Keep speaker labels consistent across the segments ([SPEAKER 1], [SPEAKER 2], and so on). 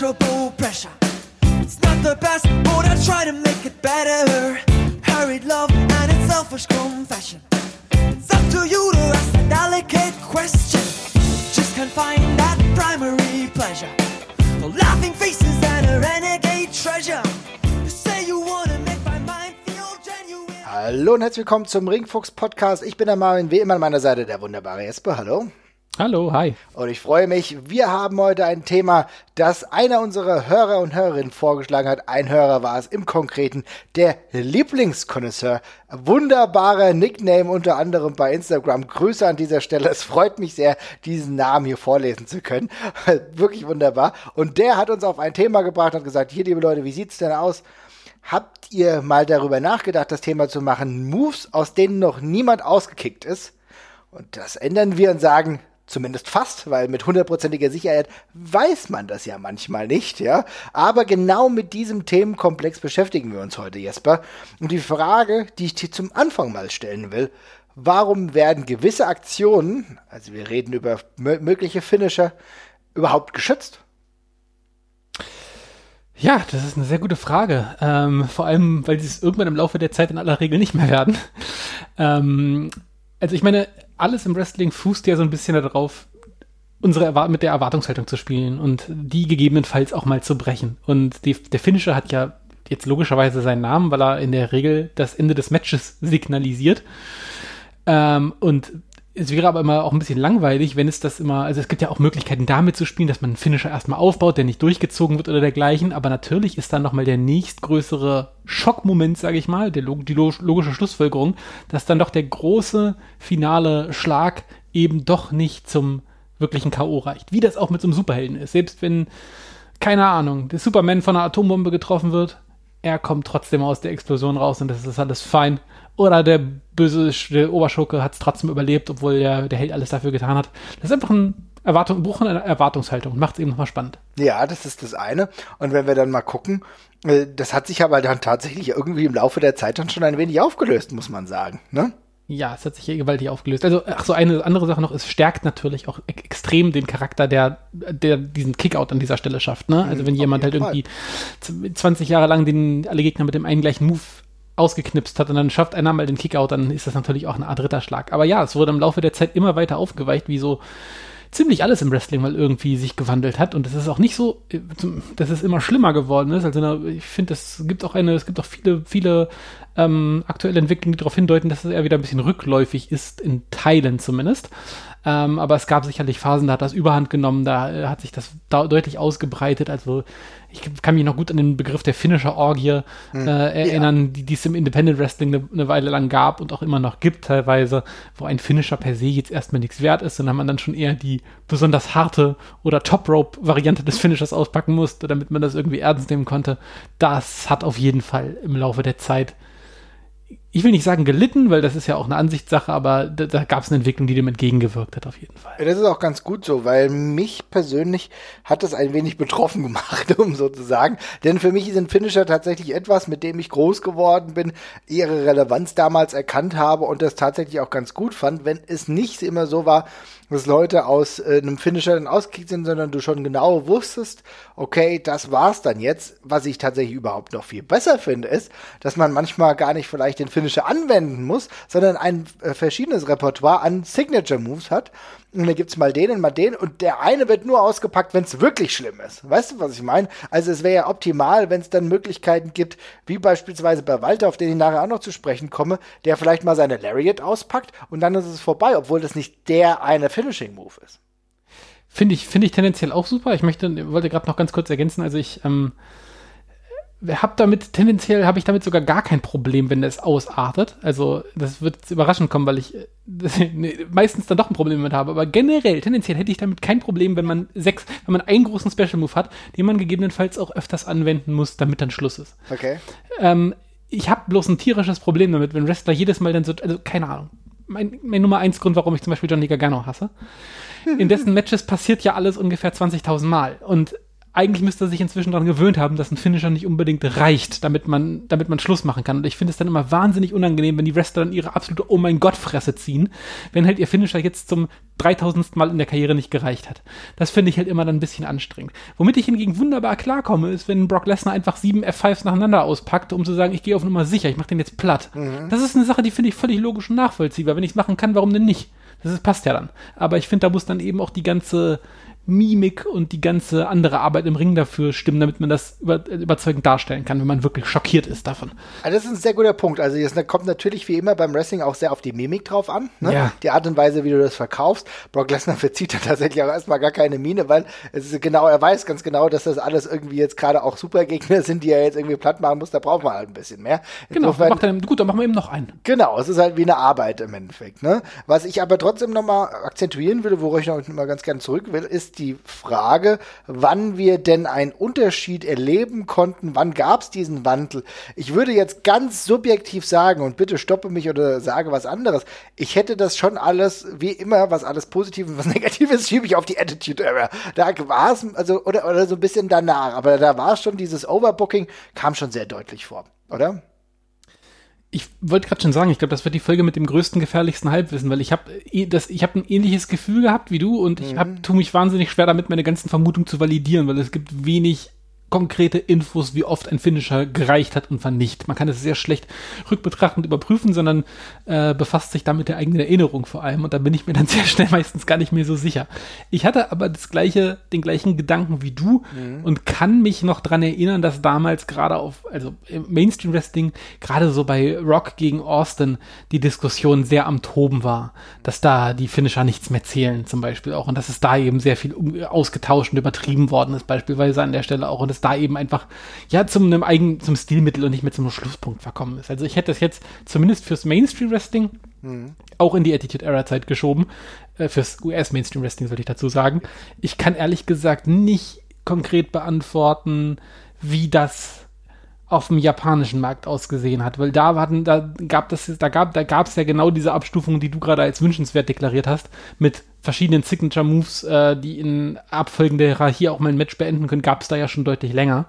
[SPEAKER 1] pleasurable pressure. It's not the best, but I try to make it better. Hurried love and its selfish confession. It's up to you to ask a delicate question. Just can't find that primary pleasure. The laughing faces and a renegade treasure. You say you wanna make my mind feel genuine.
[SPEAKER 2] Hallo und herzlich willkommen zum Ringfuchs Podcast. Ich bin der Marvin, wie immer an meiner Seite der wunderbare Jesper. Hallo.
[SPEAKER 3] Hallo, hi.
[SPEAKER 2] Und ich freue mich, wir haben heute ein Thema, das einer unserer Hörer und Hörerinnen vorgeschlagen hat. Ein Hörer war es im Konkreten, der Lieblingskonnoisseur. Wunderbarer Nickname unter anderem bei Instagram. Grüße an dieser Stelle. Es freut mich sehr, diesen Namen hier vorlesen zu können. Wirklich wunderbar. Und der hat uns auf ein Thema gebracht und gesagt, hier liebe Leute, wie sieht's denn aus? Habt ihr mal darüber nachgedacht, das Thema zu machen? Moves, aus denen noch niemand ausgekickt ist? Und das ändern wir und sagen, zumindest fast, weil mit hundertprozentiger Sicherheit weiß man das ja manchmal nicht, ja. Aber genau mit diesem Themenkomplex beschäftigen wir uns heute, Jesper. Und die Frage, die ich dir zum Anfang mal stellen will, warum werden gewisse Aktionen, also wir reden über mögliche Finisher, überhaupt geschützt?
[SPEAKER 3] Ja, das ist eine sehr gute Frage. Ähm, vor allem, weil sie es irgendwann im Laufe der Zeit in aller Regel nicht mehr werden. Ähm, also ich meine, alles im Wrestling fußt ja so ein bisschen darauf, unsere Erwart mit der Erwartungshaltung zu spielen und die gegebenenfalls auch mal zu brechen. Und die, der Finisher hat ja jetzt logischerweise seinen Namen, weil er in der Regel das Ende des Matches signalisiert. Ähm, und es wäre aber immer auch ein bisschen langweilig, wenn es das immer, also es gibt ja auch Möglichkeiten damit zu spielen, dass man einen Finisher erstmal aufbaut, der nicht durchgezogen wird oder dergleichen, aber natürlich ist dann nochmal der nächstgrößere Schockmoment, sage ich mal, der, die logische Schlussfolgerung, dass dann doch der große finale Schlag eben doch nicht zum wirklichen K.O. reicht. Wie das auch mit so einem Superhelden ist. Selbst wenn, keine Ahnung, der Superman von einer Atombombe getroffen wird, er kommt trotzdem aus der Explosion raus und das ist alles fein. Oder der böse der Oberschurke hat es trotzdem überlebt, obwohl der, der Held alles dafür getan hat. Das ist einfach ein Erwartung, Bruch in einer Erwartungshaltung. Macht es eben nochmal spannend.
[SPEAKER 2] Ja, das ist das eine. Und wenn wir dann mal gucken, äh, das hat sich aber dann tatsächlich irgendwie im Laufe der Zeit dann schon ein wenig aufgelöst, muss man sagen. Ne?
[SPEAKER 3] Ja, es hat sich hier gewaltig aufgelöst. Also, ach so, eine andere Sache noch, es stärkt natürlich auch e extrem den Charakter, der, der diesen Kickout an dieser Stelle schafft. Ne? Also, wenn jemand halt irgendwie 20 Jahre lang den, alle Gegner mit dem einen gleichen Move ausgeknipst hat und dann schafft einer mal den Kickout, dann ist das natürlich auch eine Art Ritterschlag. Aber ja, es wurde im Laufe der Zeit immer weiter aufgeweicht, wie so ziemlich alles im Wrestling mal irgendwie sich gewandelt hat und es ist auch nicht so, dass es immer schlimmer geworden ist. Also ich finde, es gibt auch eine, es gibt auch viele, viele ähm, aktuelle Entwicklungen, die darauf hindeuten, dass es eher wieder ein bisschen rückläufig ist, in Teilen zumindest. Ähm, aber es gab sicherlich Phasen, da hat das Überhand genommen, da äh, hat sich das da deutlich ausgebreitet. Also ich kann mich noch gut an den Begriff der Finisher Orgie hm. äh, erinnern, ja. die, die es im Independent Wrestling eine, eine, Weile lang gab und auch immer noch gibt teilweise, wo ein Finisher per se jetzt erstmal nichts wert ist, sondern man dann schon eher die besonders harte oder Top Rope Variante des Finishers auspacken musste, damit man das irgendwie ernst nehmen konnte. Das hat auf jeden Fall im Laufe der Zeit ich will nicht sagen gelitten, weil das ist ja auch eine Ansichtssache, aber da, da gab es eine Entwicklung, die dem entgegengewirkt hat, auf jeden Fall.
[SPEAKER 2] Das ist auch ganz gut so, weil mich persönlich hat das ein wenig betroffen gemacht, um so zu sagen. Denn für mich sind Finisher tatsächlich etwas, mit dem ich groß geworden bin, ihre Relevanz damals erkannt habe und das tatsächlich auch ganz gut fand, wenn es nicht immer so war, dass Leute aus äh, einem Finisher dann ausgekickt sind, sondern du schon genau wusstest, okay, das war's dann jetzt. Was ich tatsächlich überhaupt noch viel besser finde, ist, dass man manchmal gar nicht vielleicht den Finisher anwenden muss, sondern ein äh, verschiedenes Repertoire an Signature Moves hat und dann gibt's mal den und mal den und der eine wird nur ausgepackt, wenn es wirklich schlimm ist. Weißt du, was ich meine? Also es wäre ja optimal, wenn es dann Möglichkeiten gibt, wie beispielsweise bei Walter, auf den ich nachher auch noch zu sprechen komme, der vielleicht mal seine Lariat auspackt und dann ist es vorbei, obwohl das nicht der eine Finishing Move ist.
[SPEAKER 3] Finde ich, finde ich tendenziell auch super. Ich möchte, wollte gerade noch ganz kurz ergänzen, also ich, ähm, habe damit tendenziell habe ich damit sogar gar kein Problem, wenn es ausartet. Also das wird überraschend kommen, weil ich nee, meistens dann doch ein Problem damit habe. Aber generell tendenziell hätte ich damit kein Problem, wenn man sechs, wenn man einen großen Special Move hat, den man gegebenenfalls auch öfters anwenden muss, damit dann Schluss ist.
[SPEAKER 2] Okay.
[SPEAKER 3] Ähm, ich habe bloß ein tierisches Problem damit, wenn Wrestler jedes Mal dann so, also keine Ahnung. Mein, mein Nummer eins Grund, warum ich zum Beispiel Johnny Gargano hasse. In dessen Matches passiert ja alles ungefähr 20.000 Mal und eigentlich müsste er sich inzwischen daran gewöhnt haben, dass ein Finisher nicht unbedingt reicht, damit man, damit man Schluss machen kann. Und ich finde es dann immer wahnsinnig unangenehm, wenn die Wrestler dann ihre absolute Oh mein Gott Fresse ziehen, wenn halt ihr Finisher jetzt zum 3000. Mal in der Karriere nicht gereicht hat. Das finde ich halt immer dann ein bisschen anstrengend. Womit ich hingegen wunderbar klarkomme, ist, wenn Brock Lesnar einfach sieben F5s nacheinander auspackt, um zu sagen, ich gehe auf Nummer sicher, ich mache den jetzt platt. Mhm. Das ist eine Sache, die finde ich völlig logisch und nachvollziehbar. Wenn ich es machen kann, warum denn nicht? Das ist, passt ja dann. Aber ich finde, da muss dann eben auch die ganze Mimik und die ganze andere Arbeit im Ring dafür stimmen, damit man das über, überzeugend darstellen kann, wenn man wirklich schockiert ist davon.
[SPEAKER 2] Also das ist ein sehr guter Punkt. Also es kommt natürlich wie immer beim Wrestling auch sehr auf die Mimik drauf an. Ne? Ja. Die Art und Weise, wie du das verkaufst. Brock Lesnar verzieht da tatsächlich auch erstmal gar keine Miene, weil es ist genau, er weiß ganz genau, dass das alles irgendwie jetzt gerade auch Supergegner sind, die er jetzt irgendwie platt machen muss. Da braucht man halt ein bisschen mehr.
[SPEAKER 3] Genau, Insofern, macht dann, gut, dann machen wir eben noch einen.
[SPEAKER 2] Genau, es ist halt wie eine Arbeit im Endeffekt. Ne? Was ich aber trotzdem nochmal akzentuieren will, wo ich noch mal ganz gerne zurück will, ist die Frage, wann wir denn einen Unterschied erleben konnten, wann gab es diesen Wandel. Ich würde jetzt ganz subjektiv sagen, und bitte stoppe mich oder sage was anderes, ich hätte das schon alles, wie immer, was alles Positives und was Negatives, schiebe ich auf die Attitude Era. Da war es, also, oder, oder so ein bisschen danach, aber da war schon dieses Overbooking, kam schon sehr deutlich vor, oder?
[SPEAKER 3] Ich wollte gerade schon sagen, ich glaube, das wird die Folge mit dem größten, gefährlichsten Halbwissen, weil ich habe ich habe ein ähnliches Gefühl gehabt wie du und ich hab, mhm. tu mich wahnsinnig schwer damit, meine ganzen Vermutungen zu validieren, weil es gibt wenig konkrete Infos, wie oft ein Finisher gereicht hat und wann nicht. Man kann es sehr schlecht rückbetrachtend überprüfen, sondern äh, befasst sich damit der eigenen Erinnerung vor allem. Und da bin ich mir dann sehr schnell meistens gar nicht mehr so sicher. Ich hatte aber das gleiche, den gleichen Gedanken wie du mhm. und kann mich noch dran erinnern, dass damals gerade auf, also im Mainstream Wrestling, gerade so bei Rock gegen Austin, die Diskussion sehr am Toben war, dass da die Finisher nichts mehr zählen, zum Beispiel auch. Und dass es da eben sehr viel ausgetauscht und übertrieben worden ist, beispielsweise an der Stelle auch. Und es da eben einfach, ja, zum einem eigenen, zum Stilmittel und nicht mehr zum Schlusspunkt verkommen ist. Also ich hätte das jetzt zumindest fürs Mainstream Wrestling mhm. auch in die Attitude Era Zeit geschoben. Äh, fürs US Mainstream Wrestling sollte ich dazu sagen. Ich kann ehrlich gesagt nicht konkret beantworten, wie das auf dem japanischen Markt ausgesehen hat, weil da waren, da gab das, da gab, da gab es ja genau diese Abstufung, die du gerade als wünschenswert deklariert hast, mit verschiedenen Signature Moves, äh, die in abfolgender Hierarchie auch mal ein Match beenden können, gab es da ja schon deutlich länger.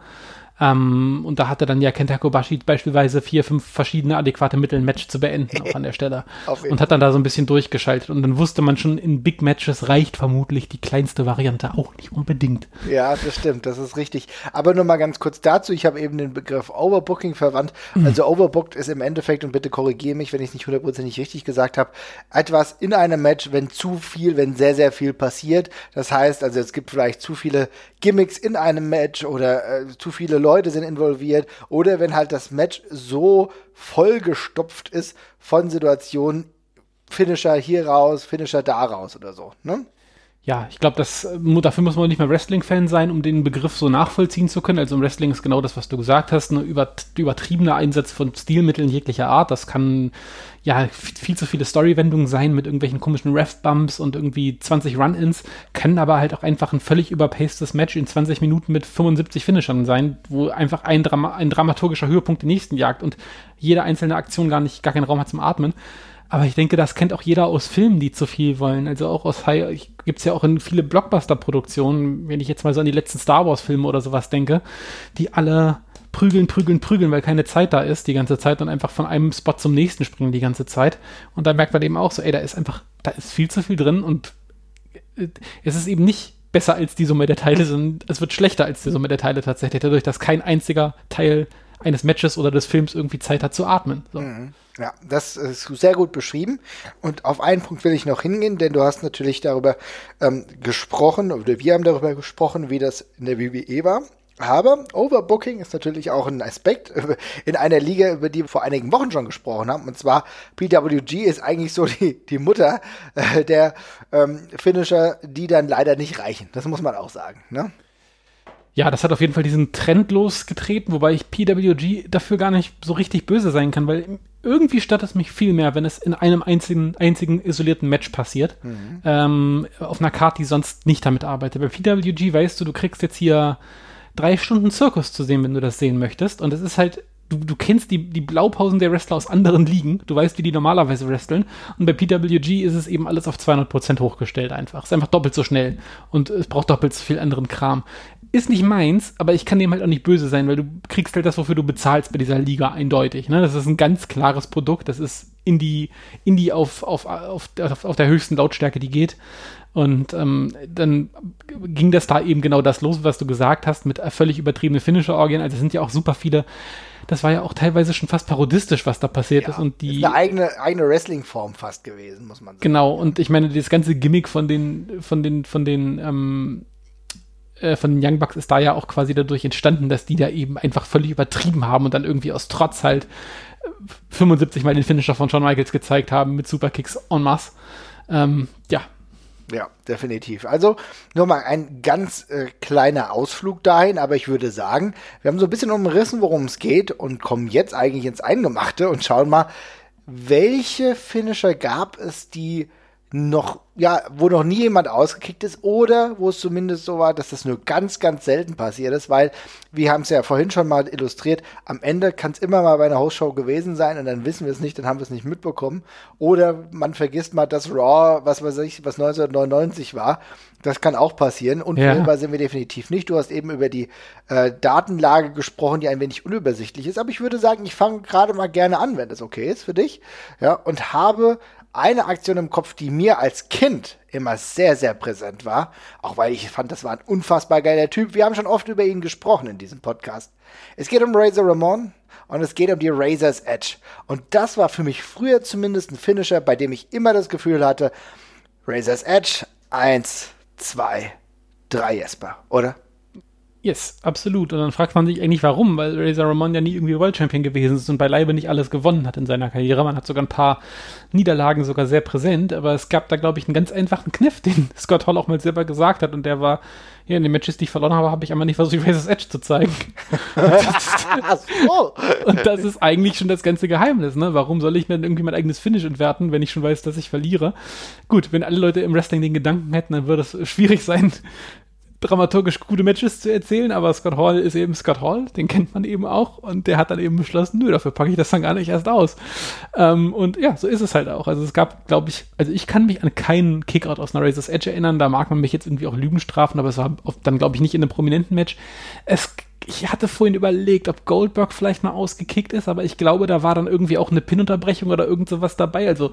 [SPEAKER 3] Ähm, und da hatte dann ja Kenta Kobashi beispielsweise vier, fünf verschiedene adäquate Mittel, ein Match zu beenden, auch an der Stelle. und hat dann da so ein bisschen durchgeschaltet. Und dann wusste man schon, in Big Matches reicht vermutlich die kleinste Variante auch nicht unbedingt.
[SPEAKER 2] Ja, das stimmt, das ist richtig. Aber nur mal ganz kurz dazu, ich habe eben den Begriff Overbooking verwandt. Mhm. Also Overbooked ist im Endeffekt, und bitte korrigiere mich, wenn ich es nicht hundertprozentig richtig gesagt habe, etwas in einem Match, wenn zu viel, wenn sehr, sehr viel passiert. Das heißt, also es gibt vielleicht zu viele Gimmicks in einem Match oder äh, zu viele Leute, Leute sind involviert oder wenn halt das Match so vollgestopft ist von Situationen, Finisher hier raus, Finisher da raus oder so, ne?
[SPEAKER 3] Ja, ich glaube, äh, dafür muss man nicht mehr Wrestling-Fan sein, um den Begriff so nachvollziehen zu können. Also im Wrestling ist genau das, was du gesagt hast, ein über, übertriebener Einsatz von Stilmitteln jeglicher Art. Das kann ja viel zu viele Storywendungen sein mit irgendwelchen komischen Ref-Bumps und irgendwie 20 Run-Ins, können aber halt auch einfach ein völlig überpacedes Match in 20 Minuten mit 75 Finishern sein, wo einfach ein, Drama ein dramaturgischer Höhepunkt den nächsten jagt und jede einzelne Aktion gar nicht, gar keinen Raum hat zum Atmen. Aber ich denke, das kennt auch jeder aus Filmen, die zu viel wollen. Also auch aus High, gibt's ja auch in viele Blockbuster-Produktionen, wenn ich jetzt mal so an die letzten Star Wars-Filme oder sowas denke, die alle prügeln, prügeln, prügeln, weil keine Zeit da ist die ganze Zeit und einfach von einem Spot zum nächsten springen die ganze Zeit. Und da merkt man eben auch so, ey, da ist einfach, da ist viel zu viel drin und äh, es ist eben nicht besser als die Summe der Teile, sondern es wird schlechter als die Summe der Teile tatsächlich, dadurch, dass kein einziger Teil eines Matches oder des Films irgendwie Zeit hat zu atmen. So. Mhm.
[SPEAKER 2] Ja, das ist sehr gut beschrieben. Und auf einen Punkt will ich noch hingehen, denn du hast natürlich darüber ähm, gesprochen, oder wir haben darüber gesprochen, wie das in der WWE war. Aber Overbooking ist natürlich auch ein Aspekt in einer Liga, über die wir vor einigen Wochen schon gesprochen haben. Und zwar PWG ist eigentlich so die, die Mutter äh, der ähm, Finisher, die dann leider nicht reichen. Das muss man auch sagen. Ne?
[SPEAKER 3] Ja, das hat auf jeden Fall diesen Trend losgetreten, wobei ich PWG dafür gar nicht so richtig böse sein kann, weil irgendwie stört es mich viel mehr, wenn es in einem einzigen, einzigen isolierten Match passiert. Mhm. Ähm, auf einer Karte, die sonst nicht damit arbeitet. Bei PWG weißt du, du kriegst jetzt hier drei Stunden Zirkus zu sehen, wenn du das sehen möchtest. Und es ist halt du, du kennst die, die Blaupausen der Wrestler aus anderen Ligen. Du weißt, wie die normalerweise wresteln. Und bei PWG ist es eben alles auf 200% hochgestellt einfach. Es ist einfach doppelt so schnell. Und es braucht doppelt so viel anderen Kram ist nicht meins, aber ich kann dem halt auch nicht böse sein, weil du kriegst halt das, wofür du bezahlst bei dieser Liga eindeutig. Ne? Das ist ein ganz klares Produkt. Das ist Indie, Indie auf, auf, auf, auf, auf der höchsten Lautstärke, die geht. Und ähm, dann ging das da eben genau das los, was du gesagt hast, mit völlig übertriebenen Finisher-Orgien. Also es sind ja auch super viele das war ja auch teilweise schon fast parodistisch, was da passiert ja, ist. Und die,
[SPEAKER 2] ist eine eigene, eigene Wrestling-Form fast gewesen, muss man sagen.
[SPEAKER 3] Genau, und ich meine, das ganze Gimmick von den, von den, von den, ähm, äh, von den Young Bucks ist da ja auch quasi dadurch entstanden, dass die da eben einfach völlig übertrieben haben und dann irgendwie aus Trotz halt 75 Mal den Finisher von Shawn Michaels gezeigt haben mit Superkicks en masse. Ähm, ja,
[SPEAKER 2] ja, definitiv. Also nur mal ein ganz äh, kleiner Ausflug dahin, aber ich würde sagen, wir haben so ein bisschen umrissen, worum es geht und kommen jetzt eigentlich ins Eingemachte und schauen mal, welche Finisher gab es, die noch, ja, wo noch nie jemand ausgekickt ist oder wo es zumindest so war, dass das nur ganz, ganz selten passiert ist, weil wir haben es ja vorhin schon mal illustriert, am Ende kann es immer mal bei einer Hostshow gewesen sein und dann wissen wir es nicht, dann haben wir es nicht mitbekommen. Oder man vergisst mal das Raw, was weiß ich, was 1999 war. Das kann auch passieren. Und ja. sind wir definitiv nicht. Du hast eben über die äh, Datenlage gesprochen, die ein wenig unübersichtlich ist. Aber ich würde sagen, ich fange gerade mal gerne an, wenn das okay ist für dich. Ja, und habe eine Aktion im Kopf, die mir als Kind immer sehr, sehr präsent war. Auch weil ich fand, das war ein unfassbar geiler Typ. Wir haben schon oft über ihn gesprochen in diesem Podcast. Es geht um Razor Ramon und es geht um die Razor's Edge. Und das war für mich früher zumindest ein Finisher, bei dem ich immer das Gefühl hatte, Razor's Edge, eins, zwei, drei Jesper, oder?
[SPEAKER 3] Yes, absolut. Und dann fragt man sich eigentlich, warum, weil Razor Ramon ja nie irgendwie World Champion gewesen ist und beileibe nicht alles gewonnen hat in seiner Karriere. Man hat sogar ein paar Niederlagen sogar sehr präsent, aber es gab da, glaube ich, einen ganz einfachen Kniff, den Scott Hall auch mal selber gesagt hat und der war, ja, in den Matches, die ich verloren habe, habe ich einmal nicht versucht, Razor's Edge zu zeigen. und das ist eigentlich schon das ganze Geheimnis, ne? Warum soll ich mir dann irgendwie mein eigenes Finish entwerten, wenn ich schon weiß, dass ich verliere? Gut, wenn alle Leute im Wrestling den Gedanken hätten, dann würde es schwierig sein, dramaturgisch gute Matches zu erzählen, aber Scott Hall ist eben Scott Hall, den kennt man eben auch und der hat dann eben beschlossen, nö, dafür packe ich das dann gar nicht erst aus. Ähm, und ja, so ist es halt auch. Also es gab, glaube ich, also ich kann mich an keinen Kickout aus einer Razor's Edge erinnern, da mag man mich jetzt irgendwie auch Lügen strafen, aber es war dann, glaube ich, nicht in einem prominenten Match. Es ich hatte vorhin überlegt, ob Goldberg vielleicht mal ausgekickt ist, aber ich glaube, da war dann irgendwie auch eine Pin-Unterbrechung oder irgend sowas dabei. Also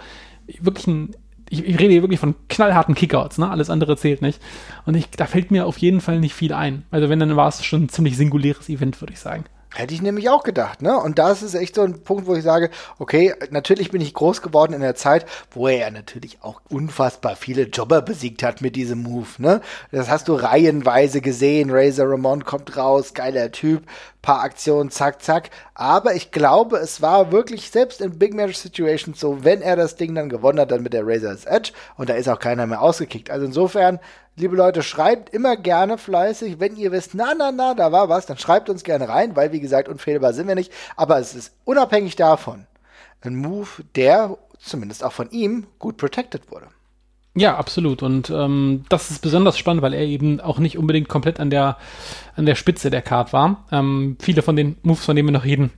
[SPEAKER 3] wirklich ein ich, ich, rede hier wirklich von knallharten Kickouts, ne? Alles andere zählt nicht. Und ich, da fällt mir auf jeden Fall nicht viel ein. Also wenn, dann war es schon ein ziemlich singuläres Event, würde ich sagen.
[SPEAKER 2] Hätte ich nämlich auch gedacht, ne? Und das ist echt so ein Punkt, wo ich sage, okay, natürlich bin ich groß geworden in der Zeit, wo er ja natürlich auch unfassbar viele Jobber besiegt hat mit diesem Move, ne? Das hast du reihenweise gesehen. Razor Ramon kommt raus, geiler Typ, paar Aktionen, zack, zack. Aber ich glaube, es war wirklich selbst in Big Match Situations so, wenn er das Ding dann gewonnen hat, dann mit der Razor's Edge und da ist auch keiner mehr ausgekickt. Also insofern Liebe Leute, schreibt immer gerne fleißig, wenn ihr wisst, na, na, na, da war was, dann schreibt uns gerne rein, weil, wie gesagt, unfehlbar sind wir nicht. Aber es ist unabhängig davon ein Move, der zumindest auch von ihm gut protected wurde.
[SPEAKER 3] Ja, absolut. Und ähm, das ist besonders spannend, weil er eben auch nicht unbedingt komplett an der, an der Spitze der Card war. Ähm, viele von den Moves, von denen wir noch reden,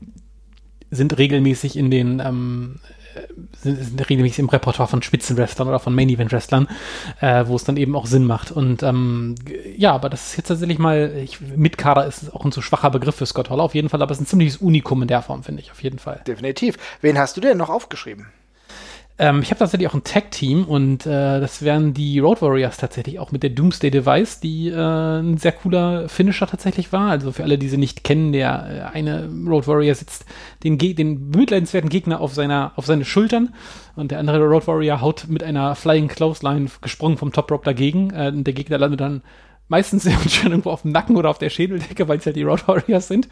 [SPEAKER 3] sind regelmäßig in den ähm, sind, regelmäßig im Repertoire von Spitzenwrestlern oder von Main-Event-Wrestlern, äh, wo es dann eben auch Sinn macht. Und ähm, ja, aber das ist jetzt tatsächlich mal, ich, Mitkader ist auch ein zu schwacher Begriff für Scott Hall auf jeden Fall, aber es ist ein ziemliches Unikum in der Form, finde ich, auf jeden Fall.
[SPEAKER 2] Definitiv. Wen hast du denn noch aufgeschrieben?
[SPEAKER 3] Ähm, ich habe tatsächlich auch ein Tag-Team und äh, das wären die Road Warriors tatsächlich auch mit der Doomsday Device, die äh, ein sehr cooler Finisher tatsächlich war. Also für alle, die sie nicht kennen, der äh, eine Road Warrior sitzt den, Ge den bemitleidenswerten Gegner auf, seiner, auf seine Schultern und der andere Road Warrior haut mit einer Flying Clothesline gesprungen vom Top Rope dagegen. Äh, der Gegner landet dann meistens schön irgendwo auf dem Nacken oder auf der Schädeldecke, weil es ja die Road Warriors sind.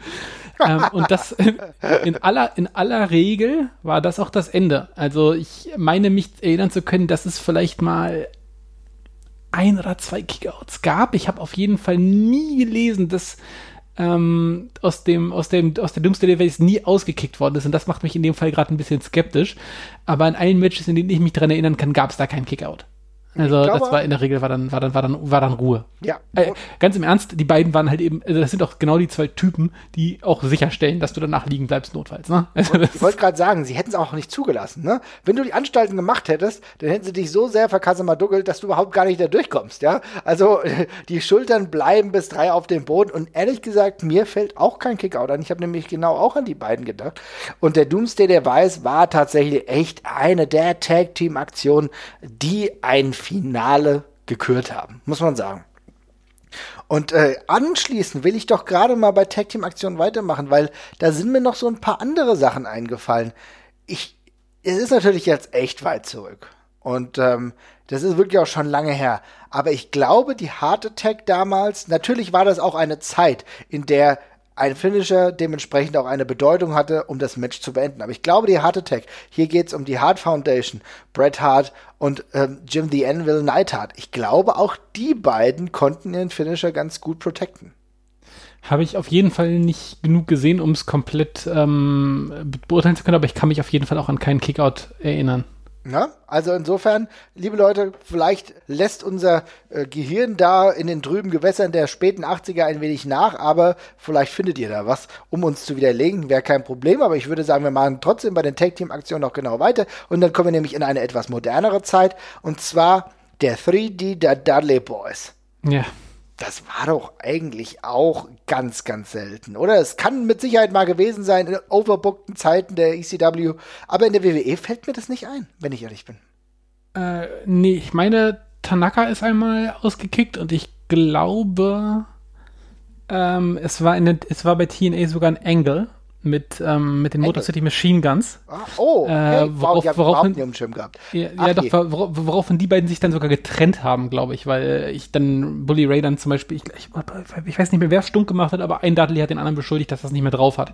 [SPEAKER 3] ähm, und das in aller, in aller Regel war das auch das Ende. Also ich meine mich erinnern zu können, dass es vielleicht mal ein oder zwei Kickouts gab. Ich habe auf jeden Fall nie gelesen, dass ähm, aus dem aus dem aus der Doomsday Device nie ausgekickt worden ist und das macht mich in dem Fall gerade ein bisschen skeptisch. Aber in allen Matches, in denen ich mich daran erinnern kann, gab es da keinen Kickout. Also
[SPEAKER 2] glaube
[SPEAKER 3] das war in der Regel war dann war dann war dann war dann Ruhe.
[SPEAKER 2] Ja.
[SPEAKER 3] Äh, ganz im Ernst, die beiden waren halt eben, also das sind auch genau die zwei Typen, die auch sicherstellen, dass du danach liegen bleibst notfalls. Ne? Also
[SPEAKER 2] Ich wollte gerade sagen, sie hätten es auch nicht zugelassen. Ne? Wenn du die Anstalten gemacht hättest, dann hätten sie dich so sehr verkassemaduggelt, dass du überhaupt gar nicht da durchkommst. Ja? Also die Schultern bleiben bis drei auf dem Boden. Und ehrlich gesagt, mir fällt auch kein Kickout an. Ich habe nämlich genau auch an die beiden gedacht. Und der Doomsday Device war tatsächlich echt eine der Tag-Team-Aktionen, die ein Finale gekürt haben, muss man sagen. Und äh, anschließend will ich doch gerade mal bei Tag Team Aktionen weitermachen, weil da sind mir noch so ein paar andere Sachen eingefallen. Ich, es ist natürlich jetzt echt weit zurück. Und ähm, das ist wirklich auch schon lange her. Aber ich glaube, die Heart Attack damals, natürlich war das auch eine Zeit, in der ein Finisher dementsprechend auch eine Bedeutung hatte, um das Match zu beenden. Aber ich glaube, die Heart Attack, hier geht's um die Hart Foundation, Bret Hart und ähm, Jim the Anvil Neidhart. Ich glaube, auch die beiden konnten ihren Finisher ganz gut protecten.
[SPEAKER 3] habe ich auf jeden Fall nicht genug gesehen, um es komplett ähm, beurteilen zu können, aber ich kann mich auf jeden Fall auch an keinen Kickout erinnern.
[SPEAKER 2] Ja, also insofern, liebe Leute, vielleicht lässt unser äh, Gehirn da in den trüben Gewässern der späten 80er ein wenig nach, aber vielleicht findet ihr da was, um uns zu widerlegen. Wäre kein Problem, aber ich würde sagen, wir machen trotzdem bei den Tag-Team-Aktionen noch genau weiter und dann kommen wir nämlich in eine etwas modernere Zeit und zwar der 3D der Dudley Boys.
[SPEAKER 3] Ja.
[SPEAKER 2] Das war doch eigentlich auch ganz, ganz selten, oder? Es kann mit Sicherheit mal gewesen sein in overbookten Zeiten der ECW, aber in der WWE fällt mir das nicht ein, wenn ich ehrlich bin.
[SPEAKER 3] Äh, nee, ich meine, Tanaka ist einmal ausgekickt und ich glaube, ähm, es, war in es war bei TNA sogar ein Angle mit, ähm, mit den Motor? City Machine Guns.
[SPEAKER 2] Ah, oh, okay.
[SPEAKER 3] Äh,
[SPEAKER 2] wow,
[SPEAKER 3] worauf-
[SPEAKER 2] habe
[SPEAKER 3] woraufhin-
[SPEAKER 2] nicht Schirm gehabt.
[SPEAKER 3] Ja,
[SPEAKER 2] Ach
[SPEAKER 3] ja doch, wor woraufhin die beiden sich dann sogar getrennt haben, glaube ich, weil ich dann Bully Ray dann zum Beispiel, ich, ich, ich weiß nicht mehr, wer stunk gemacht hat, aber ein Dudley hat den anderen beschuldigt, dass er es nicht mehr drauf hat.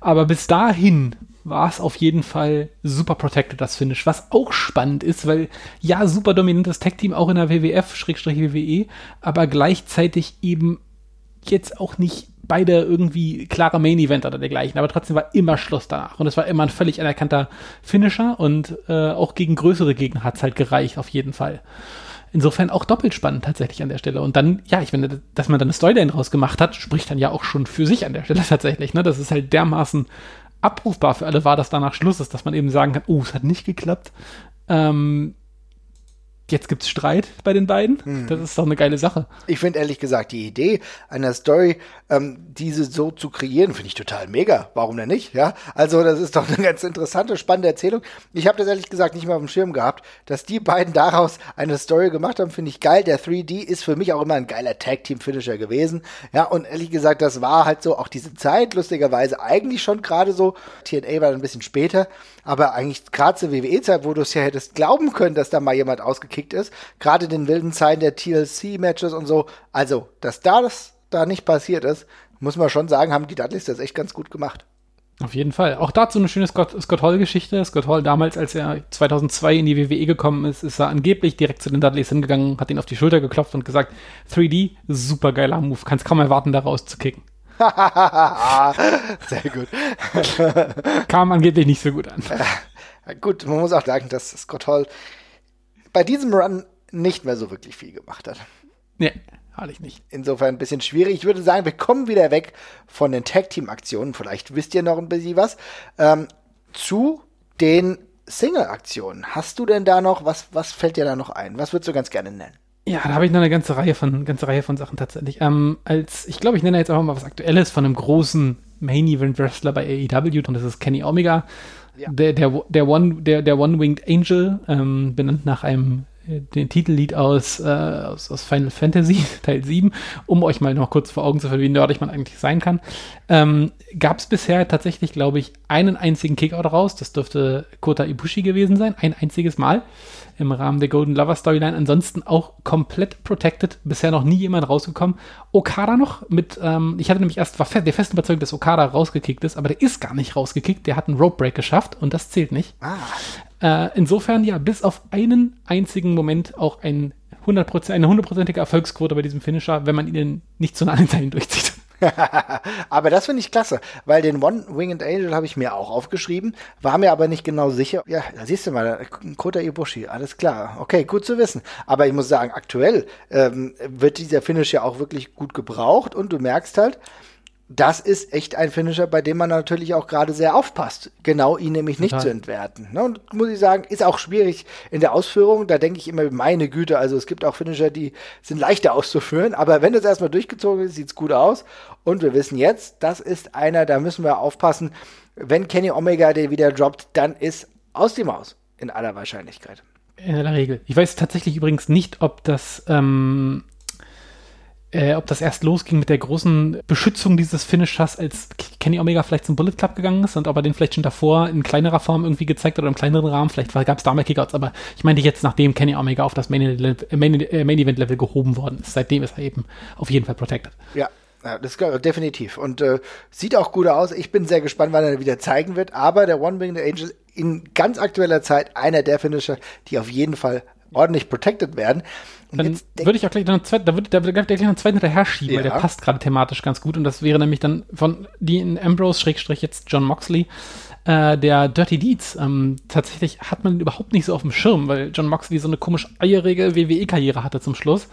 [SPEAKER 3] Aber bis dahin war es auf jeden Fall super protected, das Finish, was auch spannend ist, weil ja, super dominantes Tag-Team auch in der WWF, Schrägstrich WWE, aber gleichzeitig eben jetzt auch nicht beide irgendwie klare Main Event oder dergleichen, aber trotzdem war immer Schluss danach und es war immer ein völlig anerkannter Finisher und äh, auch gegen größere Gegner hat es halt gereicht, auf jeden Fall. Insofern auch doppelt spannend tatsächlich an der Stelle. Und dann, ja, ich finde, dass man dann eine Storyline draus gemacht hat, spricht dann ja auch schon für sich an der Stelle tatsächlich, ne? Das ist halt dermaßen abrufbar für alle war, dass danach Schluss ist, dass man eben sagen kann, oh, es hat nicht geklappt. Ähm, jetzt gibt's Streit bei den beiden. Das ist doch eine geile Sache.
[SPEAKER 2] Ich finde ehrlich gesagt die Idee einer Story, ähm, diese so zu kreieren, finde ich total mega. Warum denn nicht? Ja, also das ist doch eine ganz interessante, spannende Erzählung. Ich habe das ehrlich gesagt nicht mehr auf dem Schirm gehabt, dass die beiden daraus eine Story gemacht haben, finde ich geil. Der 3D ist für mich auch immer ein geiler Tag Team Finisher gewesen. Ja, und ehrlich gesagt, das war halt so auch diese Zeit lustigerweise eigentlich schon gerade so. TNA war ein bisschen später, aber eigentlich gerade zur WWE-Zeit, wo du es ja hättest glauben können, dass da mal jemand ausgekickt ist, gerade in den wilden Zeiten der TLC-Matches und so. Also, dass da das da nicht passiert ist, muss man schon sagen, haben die Dudleys das echt ganz gut gemacht.
[SPEAKER 3] Auf jeden Fall. Auch dazu eine schöne Scott, Scott Hall-Geschichte. Scott Hall damals, als er 2002 in die WWE gekommen ist, ist er angeblich direkt zu den Dudleys hingegangen, hat ihn auf die Schulter geklopft und gesagt, 3D, super geiler Move, kannst kaum erwarten, da rauszukicken.
[SPEAKER 2] Sehr gut.
[SPEAKER 3] Kam angeblich nicht so gut an.
[SPEAKER 2] gut, man muss auch sagen, dass Scott Hall bei diesem Run nicht mehr so wirklich viel gemacht hat.
[SPEAKER 3] Nee, wahrlich nicht.
[SPEAKER 2] Insofern ein bisschen schwierig. Ich würde sagen, wir kommen wieder weg von den Tag-Team-Aktionen. Vielleicht wisst ihr noch ein bisschen was. Ähm, zu den Single-Aktionen. Hast du denn da noch, was, was fällt dir da noch ein? Was würdest du ganz gerne nennen?
[SPEAKER 3] Ja, da habe ich noch eine ganze Reihe von, ganze Reihe von Sachen tatsächlich. Ähm, als, ich glaube, ich nenne jetzt einfach mal was Aktuelles von einem großen Main-Event-Wrestler bei AEW und das ist Kenny Omega.
[SPEAKER 2] Ja.
[SPEAKER 3] Der, der, der One, der, der One-Winged Angel, ähm, benannt nach einem äh, den Titellied aus, äh, aus, aus Final Fantasy Teil 7, um euch mal noch kurz vor Augen zu führen, wie nerdig man eigentlich sein kann. Ähm, Gab es bisher tatsächlich, glaube ich, einen einzigen Kickout raus. Das dürfte Kota Ibushi gewesen sein. Ein einziges Mal im Rahmen der Golden Lover Storyline. Ansonsten auch komplett protected. Bisher noch nie jemand rausgekommen. Okada noch mit, ähm, ich hatte nämlich erst, war fe der festen Überzeugung, dass Okada rausgekickt ist, aber der ist gar nicht rausgekickt. Der hat einen Rope Break geschafft und das zählt nicht.
[SPEAKER 2] Ah,
[SPEAKER 3] Äh, insofern ja, bis auf einen einzigen Moment auch ein 100%, eine hundertprozentige Erfolgsquote bei diesem Finisher, wenn man ihn nicht zu nah an den durchzieht.
[SPEAKER 2] aber das finde ich klasse, weil den One-Winged Angel habe ich mir auch aufgeschrieben, war mir aber nicht genau sicher. Ja, da siehst du mal, Kota Ibushi, alles klar. Okay, gut zu wissen. Aber ich muss sagen, aktuell ähm, wird dieser Finish ja auch wirklich gut gebraucht und du merkst halt, das ist echt ein Finisher, bei dem man natürlich auch gerade sehr aufpasst, genau ihn nämlich nicht Total. zu entwerten. Ne? Und muss ich sagen, ist auch schwierig in der Ausführung. Da denke ich immer, meine Güte, also es gibt auch Finisher, die sind leichter auszuführen, aber wenn das erstmal durchgezogen ist, sieht's gut aus. Und wir wissen jetzt, das ist einer, da müssen wir aufpassen. Wenn Kenny Omega den wieder droppt, dann ist aus die Maus, in aller Wahrscheinlichkeit.
[SPEAKER 3] In aller Regel. Ich weiß tatsächlich übrigens nicht, ob das ähm, äh, ob das erst losging mit der großen Beschützung dieses Finishers, als Kenny Omega vielleicht zum Bullet Club gegangen ist und ob er den vielleicht schon davor in kleinerer Form irgendwie gezeigt hat oder im kleineren Rahmen. Vielleicht gab es da mal Kickouts, aber ich meine jetzt, nachdem Kenny Omega auf das Main, äh, Main, äh, Main Event Level gehoben worden ist, seitdem ist er eben auf jeden Fall protected.
[SPEAKER 2] Ja, ja, das ist definitiv. Und äh, sieht auch gut aus. Ich bin sehr gespannt, wann er wieder zeigen wird. Aber der One Winged Angel in ganz aktueller Zeit einer der Finisher, die auf jeden Fall ordentlich protected werden.
[SPEAKER 3] Und dann würde ich auch gleich noch einen zweiten, da würde da würde gleich noch einen zweiten hinterher schieben, ja. weil der passt gerade thematisch ganz gut. Und das wäre nämlich dann von Dean Ambrose, Schrägstrich jetzt John Moxley, äh, der Dirty Deeds. Ähm, tatsächlich hat man überhaupt nicht so auf dem Schirm, weil John Moxley so eine komisch eierige WWE-Karriere hatte zum Schluss.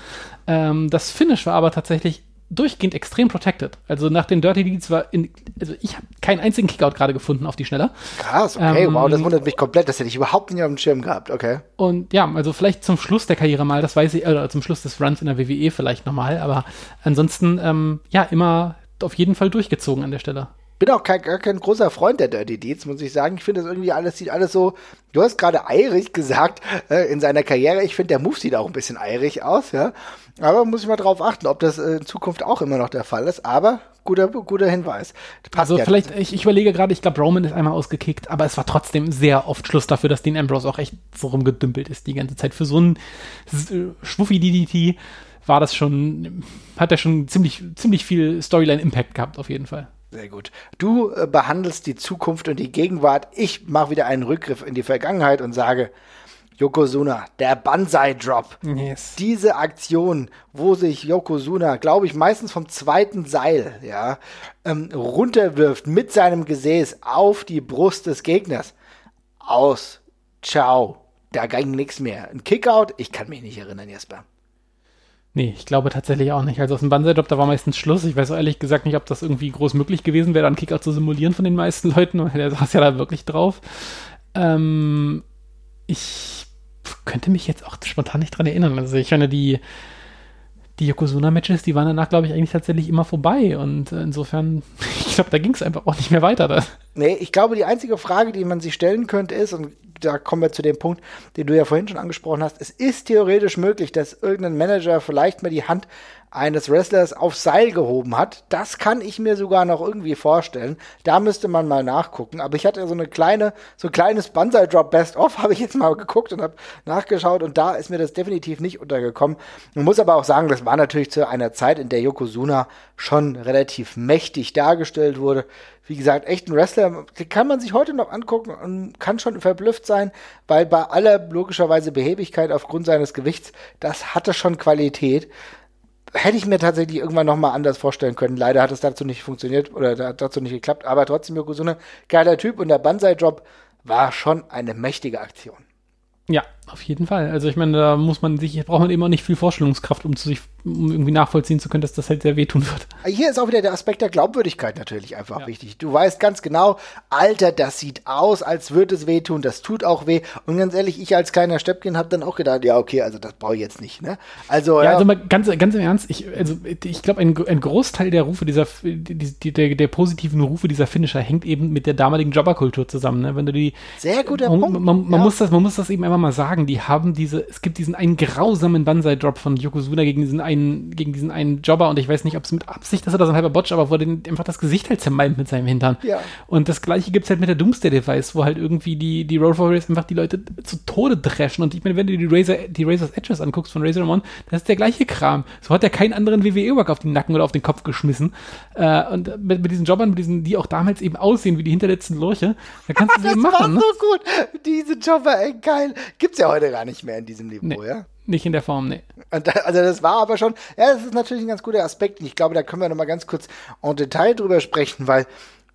[SPEAKER 3] Ähm, das Finish war aber tatsächlich durchgehend extrem protected. Also nach den Dirty Deeds war in, also ich habe keinen einzigen Kickout gerade gefunden auf die Schneller.
[SPEAKER 2] Krass, okay, ähm, wow, das wundert mich komplett, das hätte ich überhaupt nicht auf dem Schirm gehabt, okay.
[SPEAKER 3] Und ja, also vielleicht zum Schluss der Karriere mal, das weiß ich, oder zum Schluss des Runs in der WWE vielleicht nochmal, aber ansonsten, ähm, ja, immer auf jeden Fall durchgezogen an der Stelle
[SPEAKER 2] bin auch kein, gar kein großer Freund der Dirty Deeds, muss ich sagen. Ich finde das irgendwie alles, sieht alles so, du hast gerade eirig gesagt, äh, in seiner Karriere. Ich finde, der Move sieht auch ein bisschen eirig aus, ja. Aber muss ich mal drauf achten, ob das äh, in Zukunft auch immer noch der Fall ist. Aber guter, guter Hinweis.
[SPEAKER 3] Passt also ja vielleicht, ich, ich überlege gerade, ich glaube, Roman ist einmal ausgekickt, aber es war trotzdem sehr oft Schluss dafür, dass Dean Ambrose auch echt so rumgedümpelt ist die ganze Zeit. Für so einen äh, schwuffi DDT war das schon, hat er schon ziemlich, ziemlich viel Storyline-Impact gehabt, auf jeden Fall.
[SPEAKER 2] Sehr gut. Du äh, behandelst die Zukunft und die Gegenwart. Ich mache wieder einen Rückgriff in die Vergangenheit und sage, Yokozuna, der Banzai-Drop. Yes. Diese Aktion, wo sich Yokozuna, glaube ich, meistens vom zweiten Seil, ja, ähm, runterwirft mit seinem Gesäß auf die Brust des Gegners. Aus. Ciao. Da ging nichts mehr. Ein Kickout? Ich kann mich nicht erinnern, Jesper.
[SPEAKER 3] Nee, ich glaube tatsächlich auch nicht. Also aus dem Banzai-Drop, da war meistens Schluss. Ich weiß ehrlich gesagt nicht, ob das irgendwie groß möglich gewesen wäre, dann Kickout zu simulieren von den meisten Leuten, weil der saß ja da wirklich drauf. Ähm, ich könnte mich jetzt auch spontan nicht dran erinnern. Also ich meine, die, die Yokozuna-Matches, die waren danach, glaube ich, eigentlich tatsächlich immer vorbei. Und insofern, ich glaube, da ging es einfach auch nicht mehr weiter. Da.
[SPEAKER 2] Nee, ich glaube, die einzige Frage, die man sich stellen könnte, ist, und da kommen wir zu dem Punkt, den du ja vorhin schon angesprochen hast. Es ist theoretisch möglich, dass irgendein Manager vielleicht mal die Hand eines Wrestlers aufs Seil gehoben hat. Das kann ich mir sogar noch irgendwie vorstellen. Da müsste man mal nachgucken. Aber ich hatte so eine kleine, so ein kleines Banzai Drop Best of, habe ich jetzt mal geguckt und habe nachgeschaut und da ist mir das definitiv nicht untergekommen. Man muss aber auch sagen, das war natürlich zu einer Zeit, in der Yokozuna schon relativ mächtig dargestellt wurde. Wie gesagt, echt ein Wrestler, kann man sich heute noch angucken und kann schon verblüfft sein, weil bei aller logischerweise Behebigkeit aufgrund seines Gewichts, das hatte schon Qualität hätte ich mir tatsächlich irgendwann nochmal anders vorstellen können. Leider hat es dazu nicht funktioniert oder dazu nicht geklappt, aber trotzdem Yokozuna, geiler Typ und der Banzai-Drop war schon eine mächtige Aktion.
[SPEAKER 3] Ja, auf jeden Fall. Also ich meine, da muss man sich, braucht man eben auch nicht viel Vorstellungskraft, um zu sich um irgendwie nachvollziehen zu können, dass das halt sehr wehtun wird.
[SPEAKER 2] Hier ist auch wieder der Aspekt der Glaubwürdigkeit natürlich einfach ja. wichtig. Du weißt ganz genau, Alter, das sieht aus, als würde es wehtun, das tut auch weh. Und ganz ehrlich, ich als kleiner Steppkin habe dann auch gedacht, ja, okay, also das brauche ich jetzt nicht. Ne?
[SPEAKER 3] Also, ja, ja, also mal ganz, ganz im Ernst, ich, also, ich glaube, ein, ein Großteil der Rufe dieser, die, die, der, der positiven Rufe dieser Finisher hängt eben mit der damaligen Jobberkultur zusammen. Ne? Wenn du die,
[SPEAKER 2] Sehr guter
[SPEAKER 3] man,
[SPEAKER 2] Punkt.
[SPEAKER 3] Man, man ja. muss das, man muss das eben einfach mal sagen, die haben diese, es gibt diesen einen grausamen Banzai-Drop von Yokozuna gegen diesen einen gegen diesen einen Jobber und ich weiß nicht, ob es mit Absicht ist oder so ein halber Botch, aber wo er den einfach das Gesicht halt zermalmt mit seinem Hintern. Ja. Und das gleiche gibt es halt mit der Doomsday-Device, wo halt irgendwie die, die Road Warriors einfach die Leute zu Tode dreschen. Und ich meine, wenn du die Razor, die Razor's Edges anguckst von Razor Ramon, das ist der gleiche Kram. So hat er keinen anderen WWE-Work auf den Nacken oder auf den Kopf geschmissen. Äh, und mit, mit diesen Jobbern, mit diesen, die auch damals eben aussehen wie die hinterletzten Lurche, da kannst du sie machen.
[SPEAKER 2] Das war ne? so gut. Diese Jobber, ey, geil. Gibt's ja heute gar nicht mehr in diesem Niveau, nee. ja?
[SPEAKER 3] Nicht in der Form, nee.
[SPEAKER 2] Da, also das war aber schon, ja, das ist natürlich ein ganz guter Aspekt. Und ich glaube, da können wir nochmal ganz kurz en Detail drüber sprechen, weil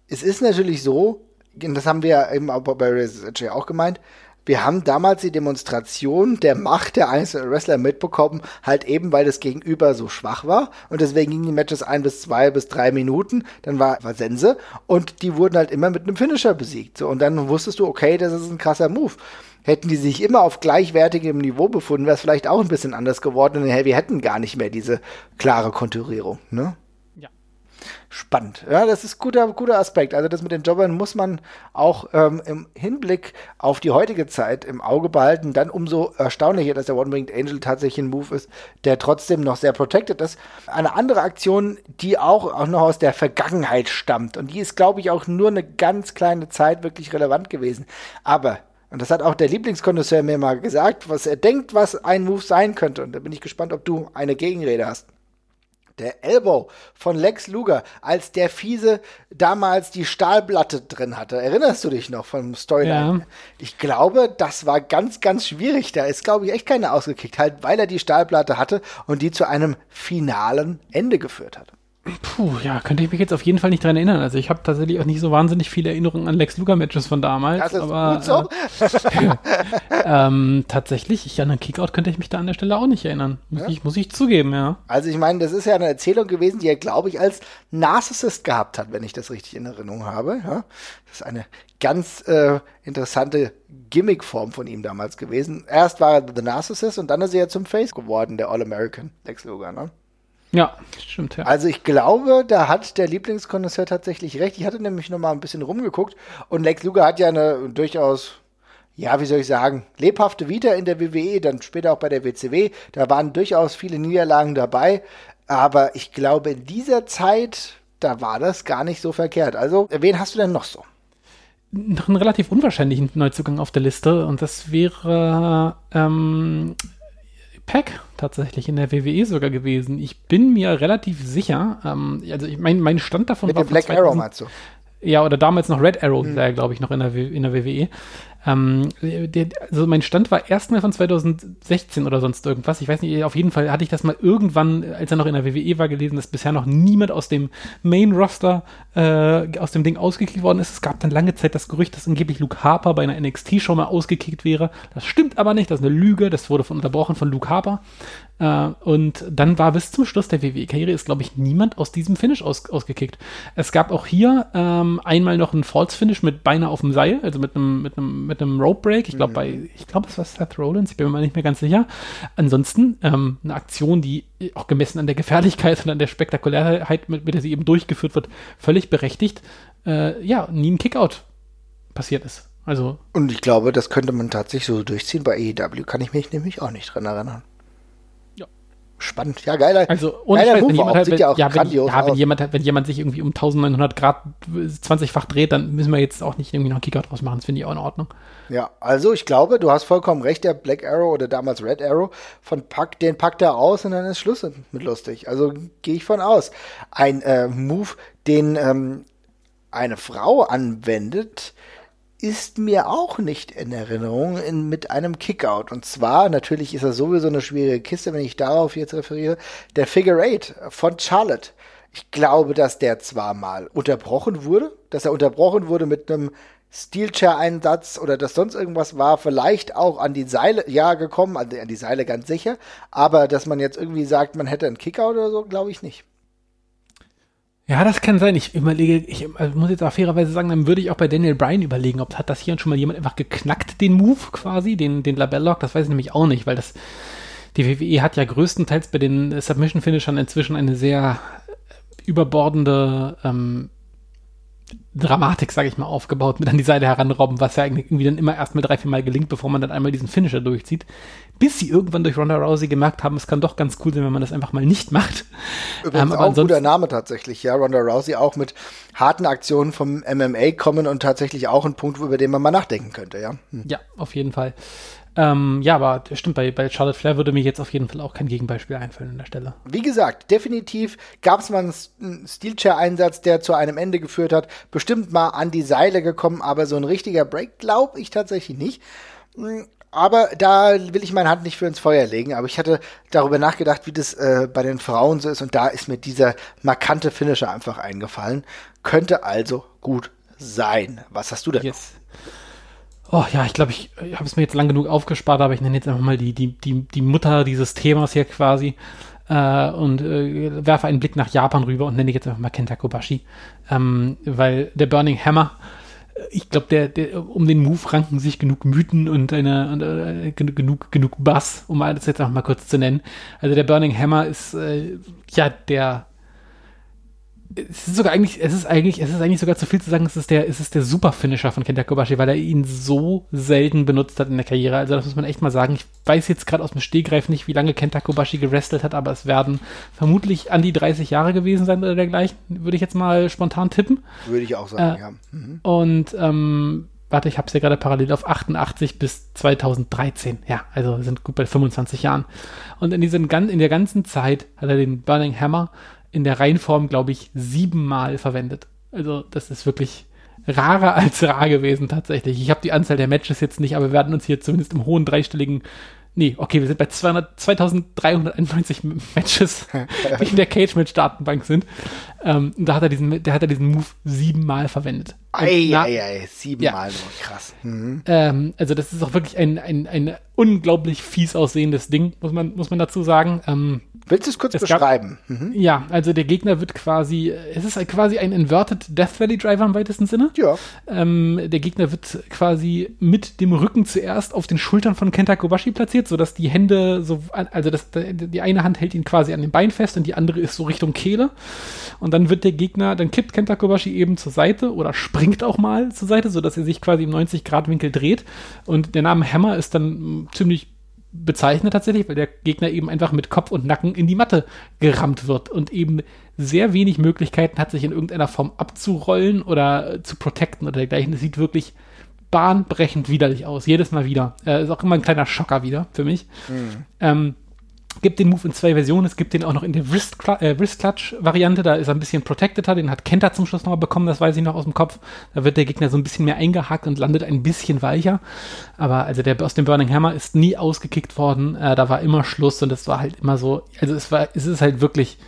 [SPEAKER 2] es ist natürlich so, und das haben wir eben auch bei Research auch gemeint, wir haben damals die Demonstration der Macht der einzelnen Wrestler mitbekommen, halt eben, weil das Gegenüber so schwach war und deswegen gingen die Matches ein bis zwei bis drei Minuten, dann war, war Sense und die wurden halt immer mit einem Finisher besiegt. So, und dann wusstest du, okay, das ist ein krasser Move. Hätten die sich immer auf gleichwertigem Niveau befunden, wäre es vielleicht auch ein bisschen anders geworden und wir hätten gar nicht mehr diese klare Konturierung, ne? Spannend. Ja, das ist guter, guter Aspekt. Also das mit den Jobbern muss man auch ähm, im Hinblick auf die heutige Zeit im Auge behalten. Dann umso erstaunlicher, dass der One-Winged Angel tatsächlich ein Move ist, der trotzdem noch sehr protected ist. Eine andere Aktion, die auch, auch noch aus der Vergangenheit stammt. Und die ist, glaube ich, auch nur eine ganz kleine Zeit wirklich relevant gewesen. Aber und das hat auch der Lieblingskonnoisseur mir mal gesagt, was er denkt, was ein Move sein könnte. Und da bin ich gespannt, ob du eine Gegenrede hast der Elbow von Lex Luger, als der Fiese damals die Stahlplatte drin hatte. Erinnerst du dich noch vom Storyline? Ja. Ich glaube, das war ganz, ganz schwierig. Da ist, glaube ich, echt keiner ausgekickt, halt, weil er die Stahlplatte hatte und die zu einem finalen Ende geführt hat.
[SPEAKER 3] Puh, ja, könnte ich mich jetzt auf jeden Fall nicht dran erinnern. Also ich habe tatsächlich auch nicht so wahnsinnig viele Erinnerungen an Lex Luger Matches von damals. Das ist aber, gut so. Äh, ähm, tatsächlich, ich an einen Kickout könnte ich mich da an der Stelle auch nicht erinnern. Muss, ja? ich, muss ich zugeben, ja.
[SPEAKER 2] Also ich meine, das ist ja eine Erzählung gewesen, die er, glaube ich, als Narcissist gehabt hat, wenn ich das richtig in Erinnerung habe. Ja? Das ist eine ganz äh, interessante Gimmickform von ihm damals gewesen. Erst war er The Narcissist und dann ist er ja zum Face geworden, der All-American Lex Luger, ne?
[SPEAKER 3] Ja, stimmt, ja.
[SPEAKER 2] Also ich glaube, da hat der Lieblingskonnoisseur tatsächlich recht. Ich hatte nämlich noch mal ein bisschen rumgeguckt und Lex Luger hat ja eine durchaus, ja, wie soll ich sagen, lebhafte Vita in der WWE, dann später auch bei der WCW. Da waren durchaus viele Niederlagen dabei. Aber ich glaube, in dieser Zeit, da war das gar nicht so verkehrt. Also, wen hast du denn noch so?
[SPEAKER 3] Noch einen relativ unwahrscheinlichen Neuzugang auf der Liste und das wäre ähm, Pack tatsächlich in der WWE sogar gewesen. Ich bin mir relativ sicher, ähm, also ich mein, mein Stand davon
[SPEAKER 2] Mit war. Mit Black 2000, Arrow meinst du?
[SPEAKER 3] Ja, oder damals noch Red Arrow, mhm. glaube ich, noch in der, in der WWE. Ähm, der, also mein Stand war erstmal von 2016 oder sonst irgendwas. Ich weiß nicht, auf jeden Fall hatte ich das mal irgendwann, als er noch in der WWE war, gelesen, dass bisher noch niemand aus dem Main-Roster äh, aus dem Ding ausgekickt worden ist. Es gab dann lange Zeit das Gerücht, dass angeblich Luke Harper bei einer NXT-Show mal ausgekickt wäre. Das stimmt aber nicht, das ist eine Lüge. Das wurde von, unterbrochen von Luke Harper. Äh, und dann war bis zum Schluss der WWE-Karriere ist, glaube ich, niemand aus diesem Finish aus, ausgekickt. Es gab auch hier ähm, einmal noch ein False-Finish mit beinahe auf dem Seil, also mit einem, mit einem, mit einem Rope Break. Ich glaube, mhm. bei, ich glaube, es war Seth Rollins, ich bin mir mal nicht mehr ganz sicher. Ansonsten ähm, eine Aktion, die auch gemessen an der Gefährlichkeit und an der Spektakulärheit, mit, mit der sie eben durchgeführt wird, völlig berechtigt, äh, ja, nie ein Kickout passiert ist. Also.
[SPEAKER 2] Und ich glaube, das könnte man tatsächlich so durchziehen. Bei AEW kann ich mich nämlich auch nicht dran erinnern spannend. Ja, geiler.
[SPEAKER 3] Also, ohne geiler Scheiß, wenn jemand, halt, wenn, ja, ja, wenn, ja, wenn jemand, wenn jemand sich irgendwie um 1900 Grad 20-fach dreht, dann müssen wir jetzt auch nicht irgendwie noch Kickout draus machen. Das finde ich auch in Ordnung.
[SPEAKER 2] Ja, also ich glaube, du hast vollkommen recht. Der Black Arrow oder damals Red Arrow von Pack, den packt er aus und dann ist Schluss mit lustig. Also gehe ich von aus. Ein äh, Move, den ähm, eine Frau anwendet, ist mir auch nicht in Erinnerung in, mit einem Kickout. Und zwar, natürlich ist das sowieso eine schwierige Kiste, wenn ich darauf jetzt referiere, der Figure Eight von Charlotte. Ich glaube, dass der zwar mal unterbrochen wurde, dass er unterbrochen wurde mit einem Steelchair-Einsatz oder dass sonst irgendwas war, vielleicht auch an die Seile, ja, gekommen, die, an die Seile ganz sicher, aber dass man jetzt irgendwie sagt, man hätte einen Kickout oder so, glaube ich nicht.
[SPEAKER 3] Ja, das kann sein. Ich überlege, ich also muss jetzt auch fairerweise sagen, dann würde ich auch bei Daniel Bryan überlegen, ob hat das hier schon mal jemand einfach geknackt, den Move quasi, den, den Labellock, das weiß ich nämlich auch nicht, weil das, die WWE hat ja größtenteils bei den Submission-Finishern inzwischen eine sehr überbordende ähm, Dramatik, sage ich mal, aufgebaut, mit an die Seite heranrobben, was ja irgendwie dann immer erst mal drei, vier Mal gelingt, bevor man dann einmal diesen Finisher durchzieht. Bis sie irgendwann durch Ronda Rousey gemerkt haben, es kann doch ganz cool sein, wenn man das einfach mal nicht macht.
[SPEAKER 2] Übrigens ähm, auch ein guter Name tatsächlich, ja. Ronda Rousey auch mit harten Aktionen vom MMA kommen und tatsächlich auch ein Punkt, über den man mal nachdenken könnte, ja.
[SPEAKER 3] Hm. Ja, auf jeden Fall. Ähm, ja, aber stimmt, bei, bei Charlotte Flair würde mir jetzt auf jeden Fall auch kein Gegenbeispiel einfallen an der Stelle.
[SPEAKER 2] Wie gesagt, definitiv gab es mal einen Steelchair-Einsatz, der zu einem Ende geführt hat. Bestimmt mal an die Seile gekommen, aber so ein richtiger Break glaube ich tatsächlich nicht. Hm, aber da will ich meine Hand nicht für ins Feuer legen, aber ich hatte darüber nachgedacht, wie das äh, bei den Frauen so ist und da ist mir dieser markante Finisher einfach eingefallen. Könnte also gut sein. Was hast du denn? Yes.
[SPEAKER 3] Oh ja, ich glaube, ich, ich habe es mir jetzt lang genug aufgespart, aber ich nenne jetzt einfach mal die, die, die, die Mutter dieses Themas hier quasi äh, und äh, werfe einen Blick nach Japan rüber und nenne jetzt einfach mal Kenta Kobashi, ähm, weil der Burning Hammer ich glaube, der, der, um den Move ranken sich genug Mythen und eine, und, äh, genug, genug Bass, um alles jetzt auch mal kurz zu nennen. Also der Burning Hammer ist äh, ja der es ist sogar eigentlich, es ist eigentlich, es ist eigentlich sogar zu viel zu sagen, es ist der, es ist der Super-Finisher von Kenta Kobashi, weil er ihn so selten benutzt hat in der Karriere. Also das muss man echt mal sagen. Ich weiß jetzt gerade aus dem Stehgreif nicht, wie lange Kenta Kobashi gewrestelt hat, aber es werden vermutlich an die 30 Jahre gewesen sein oder dergleichen, würde ich jetzt mal spontan tippen.
[SPEAKER 2] Würde ich auch sagen,
[SPEAKER 3] äh, ja. Mhm. Und ähm, warte, ich habe es ja gerade parallel auf 88 bis 2013. Ja, also wir sind gut bei 25 Jahren. Und in, diesen, in der ganzen Zeit hat er den Burning Hammer in der Reihenform, glaube ich, siebenmal verwendet. Also das ist wirklich rarer als rar gewesen tatsächlich. Ich habe die Anzahl der Matches jetzt nicht, aber wir werden uns hier zumindest im hohen dreistelligen Nee, okay, wir sind bei 200, 2391 Matches, die in der Cage-Match-Datenbank sind. Ähm, da hat er diesen, der hat er diesen Move siebenmal verwendet.
[SPEAKER 2] Ei, ei, ei, siebenmal ja. krass.
[SPEAKER 3] Mhm. Ähm, also das ist auch wirklich ein, ein, ein unglaublich fies aussehendes Ding, muss man, muss man dazu sagen. Ähm,
[SPEAKER 2] Willst du es kurz es beschreiben?
[SPEAKER 3] Gab, mhm. Ja, also der Gegner wird quasi, es ist quasi ein Inverted Death Valley Driver im weitesten Sinne.
[SPEAKER 2] Ja.
[SPEAKER 3] Ähm, der Gegner wird quasi mit dem Rücken zuerst auf den Schultern von Kenta Kobashi platziert, sodass die Hände so, also das, die eine Hand hält ihn quasi an den Bein fest und die andere ist so Richtung Kehle. Und dann wird der Gegner, dann kippt Kenta Kobashi eben zur Seite oder springt auch mal zur Seite, sodass er sich quasi im 90-Grad-Winkel dreht. Und der Name Hammer ist dann ziemlich bezeichnet tatsächlich, weil der Gegner eben einfach mit Kopf und Nacken in die Matte gerammt wird und eben sehr wenig Möglichkeiten hat, sich in irgendeiner Form abzurollen oder zu protecten oder dergleichen. Das sieht wirklich bahnbrechend widerlich aus, jedes Mal wieder. Äh, ist auch immer ein kleiner Schocker wieder für mich. Mhm. Ähm, gibt den Move in zwei Versionen. Es gibt den auch noch in der Wrist, äh, Wrist Clutch Variante. Da ist er ein bisschen protected. Den hat Kenta zum Schluss nochmal bekommen. Das weiß ich noch aus dem Kopf. Da wird der Gegner so ein bisschen mehr eingehakt und landet ein bisschen weicher. Aber also der aus dem Burning Hammer ist nie ausgekickt worden. Äh, da war immer Schluss und es war halt immer so. Also es war, es ist halt wirklich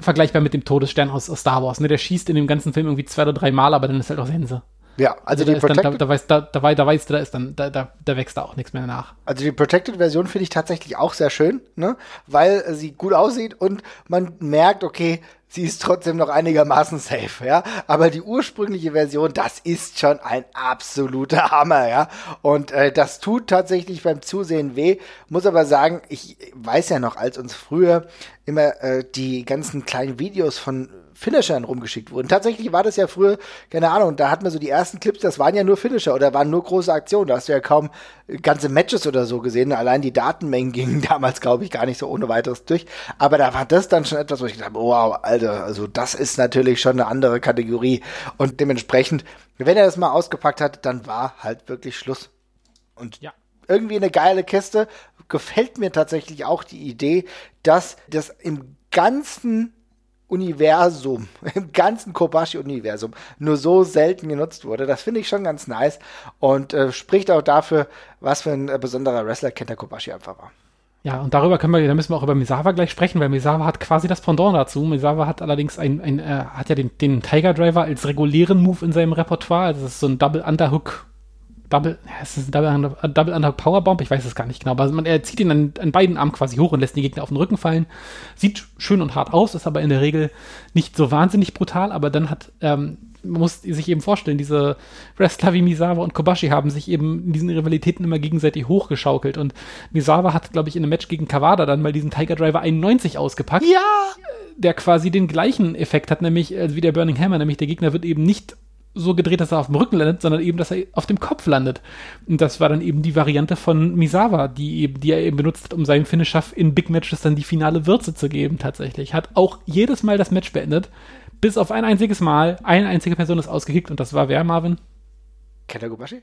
[SPEAKER 3] vergleichbar mit dem Todesstern aus, aus Star Wars. Ne? Der schießt in dem ganzen Film irgendwie zwei oder drei Mal, aber dann ist halt auch Sense.
[SPEAKER 2] Ja, also,
[SPEAKER 3] die Protected. Dann, da, da, weißt, da, da, da weißt du, da ist dann, da, da, da wächst da auch nichts mehr nach.
[SPEAKER 2] Also die Protected-Version finde ich tatsächlich auch sehr schön, ne? Weil sie gut aussieht und man merkt, okay, sie ist trotzdem noch einigermaßen safe, ja. Aber die ursprüngliche Version, das ist schon ein absoluter Hammer, ja. Und äh, das tut tatsächlich beim Zusehen weh. Muss aber sagen, ich weiß ja noch, als uns früher immer äh, die ganzen kleinen Videos von Finishern rumgeschickt wurden. Tatsächlich war das ja früher, keine Ahnung, da hatten wir so die ersten Clips, das waren ja nur Finisher oder waren nur große Aktionen. Da hast du ja kaum ganze Matches oder so gesehen. Allein die Datenmengen gingen damals, glaube ich, gar nicht so ohne weiteres durch. Aber da war das dann schon etwas, wo ich gedacht habe, wow, Alter, also das ist natürlich schon eine andere Kategorie. Und dementsprechend, wenn er das mal ausgepackt hat, dann war halt wirklich Schluss. Und ja. irgendwie eine geile Kiste. Gefällt mir tatsächlich auch die Idee, dass das im ganzen Universum, im ganzen Kobashi-Universum nur so selten genutzt wurde. Das finde ich schon ganz nice und äh, spricht auch dafür, was für ein äh, besonderer Wrestler Kenta Kobashi einfach war.
[SPEAKER 3] Ja, und darüber können wir, da müssen wir auch über Misawa gleich sprechen, weil Misawa hat quasi das Pendant dazu. Misawa hat allerdings ein, ein äh, hat ja den, den Tiger Driver als regulären Move in seinem Repertoire. Also das ist so ein Double Underhook Double, ist ein Double, Under, Double Under Powerbomb, ich weiß es gar nicht genau, aber man, er zieht ihn an, an, beiden Armen quasi hoch und lässt den Gegner auf den Rücken fallen. Sieht schön und hart aus, ist aber in der Regel nicht so wahnsinnig brutal, aber dann hat, ähm, man muss sich eben vorstellen, diese Wrestler wie Misawa und Kobashi haben sich eben in diesen Rivalitäten immer gegenseitig hochgeschaukelt und Misawa hat, glaube ich, in einem Match gegen Kawada dann mal diesen Tiger Driver 91 ausgepackt.
[SPEAKER 2] Ja!
[SPEAKER 3] Der quasi den gleichen Effekt hat, nämlich äh, wie der Burning Hammer, nämlich der Gegner wird eben nicht so gedreht, dass er auf dem Rücken landet, sondern eben, dass er auf dem Kopf landet. Und das war dann eben die Variante von Misawa, die, eben, die er eben benutzt hat, um seinem Finisher in Big Matches dann die finale Würze zu geben, tatsächlich. Hat auch jedes Mal das Match beendet, bis auf ein einziges Mal. Eine einzige Person ist ausgekickt und das war wer, Marvin?
[SPEAKER 2] Kenta Korrekt.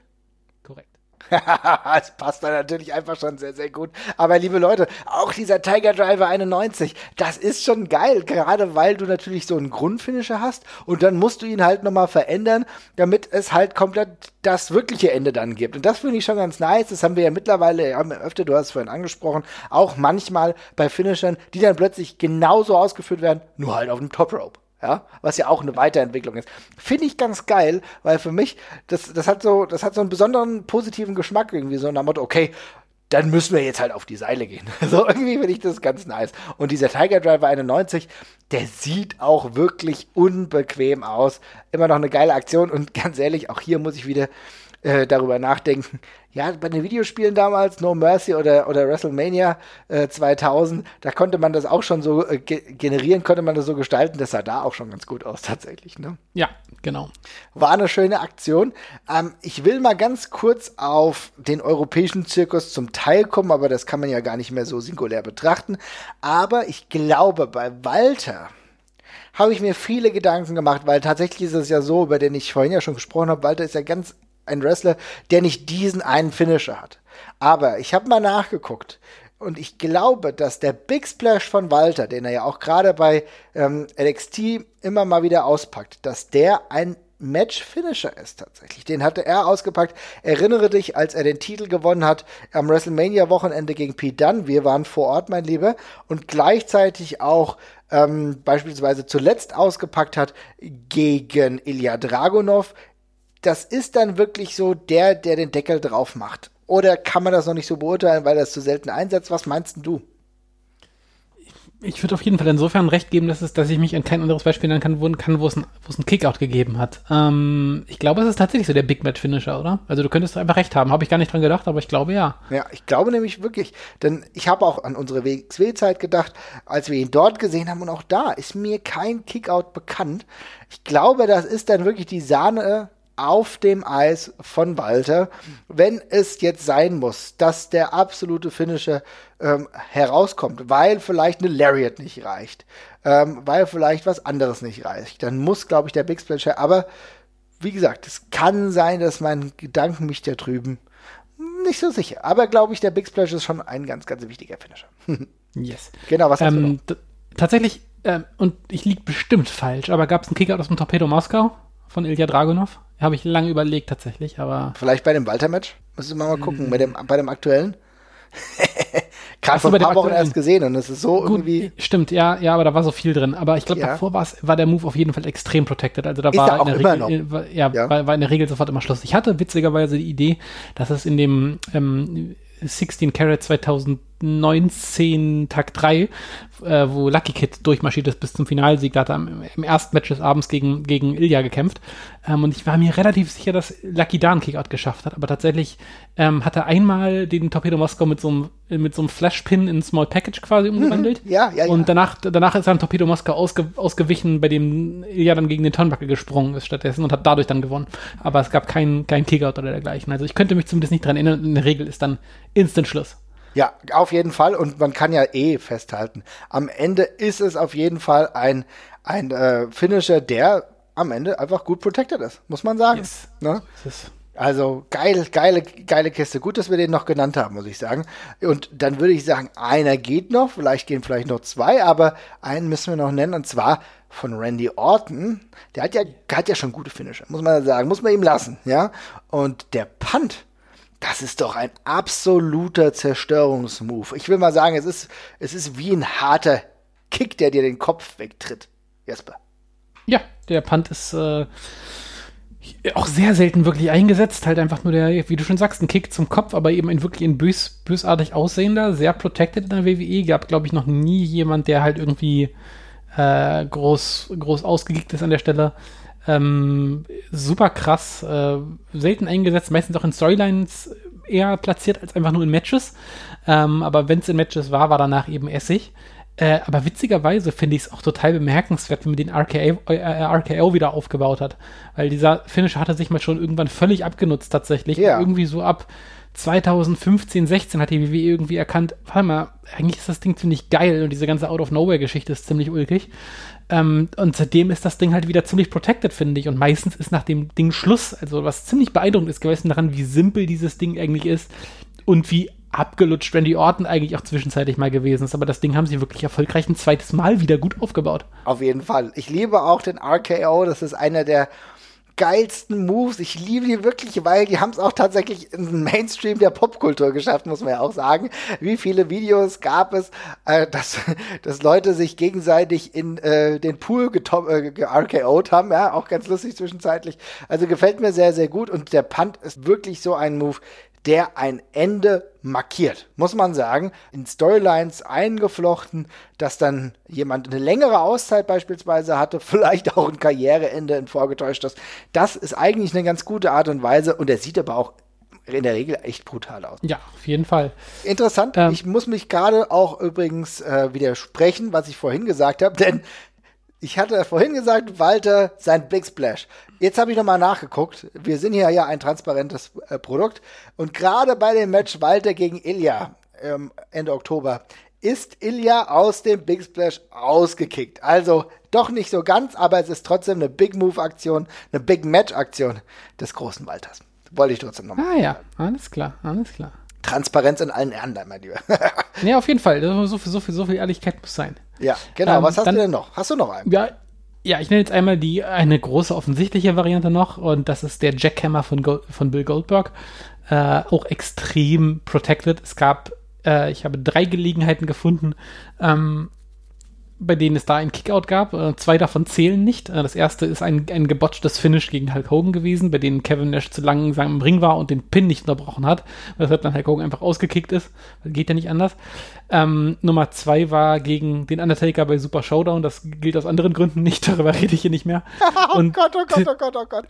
[SPEAKER 2] es passt dann natürlich einfach schon sehr, sehr gut. Aber liebe Leute, auch dieser Tiger Driver 91, das ist schon geil, gerade weil du natürlich so einen Grundfinisher hast und dann musst du ihn halt nochmal verändern, damit es halt komplett das wirkliche Ende dann gibt. Und das finde ich schon ganz nice. Das haben wir ja mittlerweile, ja, öfter, du hast es vorhin angesprochen, auch manchmal bei Finishern, die dann plötzlich genauso ausgeführt werden, nur halt auf dem Top Rope ja, was ja auch eine Weiterentwicklung ist. Finde ich ganz geil, weil für mich, das, das hat so, das hat so einen besonderen positiven Geschmack irgendwie, so nach Motto, okay, dann müssen wir jetzt halt auf die Seile gehen. So irgendwie finde ich das ganz nice. Und dieser Tiger Driver 91, der sieht auch wirklich unbequem aus. Immer noch eine geile Aktion und ganz ehrlich, auch hier muss ich wieder äh, darüber nachdenken. Ja, bei den Videospielen damals, No Mercy oder, oder WrestleMania äh, 2000, da konnte man das auch schon so äh, ge generieren, konnte man das so gestalten. Das sah da auch schon ganz gut aus, tatsächlich. Ne?
[SPEAKER 3] Ja, genau.
[SPEAKER 2] War eine schöne Aktion. Ähm, ich will mal ganz kurz auf den europäischen Zirkus zum Teil kommen, aber das kann man ja gar nicht mehr so singulär betrachten. Aber ich glaube, bei Walter habe ich mir viele Gedanken gemacht, weil tatsächlich ist es ja so, über den ich vorhin ja schon gesprochen habe, Walter ist ja ganz ein Wrestler, der nicht diesen einen Finisher hat. Aber ich habe mal nachgeguckt und ich glaube, dass der Big Splash von Walter, den er ja auch gerade bei ähm, NXT immer mal wieder auspackt, dass der ein Match-Finisher ist tatsächlich. Den hatte er ausgepackt. Erinnere dich, als er den Titel gewonnen hat am WrestleMania-Wochenende gegen Pete Dunne. Wir waren vor Ort, mein Lieber. Und gleichzeitig auch ähm, beispielsweise zuletzt ausgepackt hat gegen Ilya Dragunov das ist dann wirklich so der, der den Deckel drauf macht. Oder kann man das noch nicht so beurteilen, weil er es zu selten einsetzt? Was meinst du?
[SPEAKER 3] Ich würde auf jeden Fall insofern recht geben, dass, es, dass ich mich an kein anderes Beispiel erinnern kann, wo, kann, wo es, ein, einen Kickout gegeben hat. Ähm, ich glaube, es ist tatsächlich so der Big Match Finisher, oder? Also du könntest einfach recht haben. Habe ich gar nicht dran gedacht, aber ich glaube ja.
[SPEAKER 2] Ja, ich glaube nämlich wirklich, denn ich habe auch an unsere WXW-Zeit gedacht, als wir ihn dort gesehen haben und auch da ist mir kein Kickout bekannt. Ich glaube, das ist dann wirklich die Sahne auf dem Eis von Walter, wenn es jetzt sein muss, dass der absolute Finisher ähm, herauskommt, weil vielleicht eine Lariat nicht reicht, ähm, weil vielleicht was anderes nicht reicht, dann muss, glaube ich, der Big Splash her. Aber wie gesagt, es kann sein, dass mein Gedanken mich da drüben nicht so sicher. Aber glaube ich, der Big Splash ist schon ein ganz, ganz wichtiger Finisher.
[SPEAKER 3] yes.
[SPEAKER 2] Genau, was hast
[SPEAKER 3] ähm, du noch? Tatsächlich, äh, und ich liege bestimmt falsch, aber gab es einen Kickout aus dem Torpedo Moskau von Ilya Dragunov? Habe ich lange überlegt tatsächlich, aber.
[SPEAKER 2] Vielleicht bei dem Walter-Match? Müssen wir mal gucken, bei, dem, bei dem aktuellen. Gerade vor ein paar Wochen erst gesehen und es ist so Gut, irgendwie.
[SPEAKER 3] Stimmt, ja, ja, aber da war so viel drin. Aber ich glaube, ja. davor war der Move auf jeden Fall extrem protected. Also da
[SPEAKER 2] ist
[SPEAKER 3] war,
[SPEAKER 2] in der Regel,
[SPEAKER 3] äh, war, ja, ja. War, war, in der Regel sofort immer Schluss. Ich hatte witzigerweise die Idee, dass es in dem ähm, 16 Carat 2019 Tag 3, äh, wo Lucky Kid durchmarschiert ist bis zum Finalsieg. Da hat er im, im ersten Match des Abends gegen, gegen Ilya gekämpft. Ähm, und ich war mir relativ sicher, dass Lucky da einen Kickout geschafft hat. Aber tatsächlich ähm, hat er einmal den Torpedo Moskau mit so einem, mit so einem Flashpin in Small Package quasi mhm. umgewandelt.
[SPEAKER 2] Ja, ja, ja.
[SPEAKER 3] Und danach, danach ist er ein Torpedo Moskau ausge, ausgewichen, bei dem Ilya dann gegen den Turnbuckle gesprungen ist stattdessen und hat dadurch dann gewonnen. Aber es gab keinen kein Kickout oder dergleichen. Also ich könnte mich zumindest nicht dran erinnern. In der Regel ist dann Instant Schluss.
[SPEAKER 2] Ja, auf jeden Fall. Und man kann ja eh festhalten, am Ende ist es auf jeden Fall ein, ein äh, Finisher, der am Ende einfach gut protected ist, muss man sagen. Yes. Ne? Also geil, geile, geile Kiste. Gut, dass wir den noch genannt haben, muss ich sagen. Und dann würde ich sagen, einer geht noch, vielleicht gehen vielleicht noch zwei, aber einen müssen wir noch nennen, und zwar von Randy Orton. Der hat ja, hat ja schon gute Finisher, muss man sagen, muss man ihm lassen, ja. Und der Punt, das ist doch ein absoluter Zerstörungsmove. Ich will mal sagen, es ist, es ist wie ein harter Kick, der dir den Kopf wegtritt. Jesper.
[SPEAKER 3] Ja, der Punt ist äh, auch sehr selten wirklich eingesetzt. Halt einfach nur der, wie du schon sagst, ein Kick zum Kopf, aber eben ein wirklich ein bös, bösartig aussehender, sehr protected in der WWE. Gab, glaube ich, noch nie jemand, der halt irgendwie äh, groß, groß ausgegickt ist an der Stelle. Ähm, super krass, äh, selten eingesetzt, meistens auch in Storylines eher platziert als einfach nur in Matches. Ähm, aber wenn es in Matches war, war danach eben Essig. Äh, aber witzigerweise finde ich es auch total bemerkenswert, wie man den RKO, äh, RKO wieder aufgebaut hat. Weil dieser Finisher hatte sich mal schon irgendwann völlig abgenutzt tatsächlich.
[SPEAKER 2] Ja.
[SPEAKER 3] Irgendwie so ab 2015, 16 hat die WWE irgendwie erkannt, warte mal, eigentlich ist das Ding ziemlich geil und diese ganze Out-of-Nowhere-Geschichte ist ziemlich ulkig. Ähm, und seitdem ist das Ding halt wieder ziemlich protected, finde ich. Und meistens ist nach dem Ding Schluss. Also was ziemlich beeindruckend ist gewesen daran, wie simpel dieses Ding eigentlich ist und wie abgelutscht Randy Orton eigentlich auch zwischenzeitlich mal gewesen ist. Aber das Ding haben sie wirklich erfolgreich ein zweites Mal wieder gut aufgebaut.
[SPEAKER 2] Auf jeden Fall. Ich liebe auch den RKO. Das ist einer der geilsten Moves. Ich liebe die wirklich, weil die haben es auch tatsächlich in den Mainstream der Popkultur geschafft, muss man ja auch sagen. Wie viele Videos gab es, äh, dass, dass Leute sich gegenseitig in äh, den Pool äh, RKO'd haben, ja, auch ganz lustig zwischenzeitlich. Also gefällt mir sehr, sehr gut und der Punt ist wirklich so ein Move, der ein Ende markiert, muss man sagen, in Storylines eingeflochten, dass dann jemand eine längere Auszeit beispielsweise hatte, vielleicht auch ein Karriereende in vorgetäuscht ist. Das ist eigentlich eine ganz gute Art und Weise und er sieht aber auch in der Regel echt brutal aus.
[SPEAKER 3] Ja, auf jeden Fall.
[SPEAKER 2] Interessant. Ähm, ich muss mich gerade auch übrigens äh, widersprechen, was ich vorhin gesagt habe, denn ich hatte vorhin gesagt, Walter, sein Big Splash. Jetzt habe ich nochmal nachgeguckt. Wir sind hier ja ein transparentes äh, Produkt. Und gerade bei dem Match Walter gegen Ilya ähm, Ende Oktober ist Ilya aus dem Big Splash ausgekickt. Also doch nicht so ganz, aber es ist trotzdem eine Big Move Aktion, eine Big Match Aktion des großen Walters. Wollte ich trotzdem nochmal.
[SPEAKER 3] Ah ja, alles klar, alles klar.
[SPEAKER 2] Transparenz in allen Ehren, mein Lieber.
[SPEAKER 3] ja, auf jeden Fall. So viel, so viel, so viel Ehrlichkeit muss sein.
[SPEAKER 2] Ja, genau. Ähm, Was hast dann, du denn noch? Hast du noch einen?
[SPEAKER 3] Ja, ja, ich nenne jetzt einmal die eine große offensichtliche Variante noch und das ist der Jackhammer von, Gold, von Bill Goldberg. Äh, auch extrem protected. Es gab, äh, ich habe drei Gelegenheiten gefunden, ähm, bei denen es da einen Kickout gab. Äh, zwei davon zählen nicht. Äh, das erste ist ein, ein gebotchtes Finish gegen Hulk Hogan gewesen, bei dem Kevin Nash zu langsam im Ring war und den Pin nicht unterbrochen hat, weshalb dann Hulk Hogan einfach ausgekickt ist. Geht ja nicht anders. Ähm, Nummer zwei war gegen den Undertaker bei Super Showdown. Das gilt aus anderen Gründen nicht. Darüber rede ich hier nicht mehr.
[SPEAKER 2] oh Gott, oh Gott, oh Gott, oh Gott.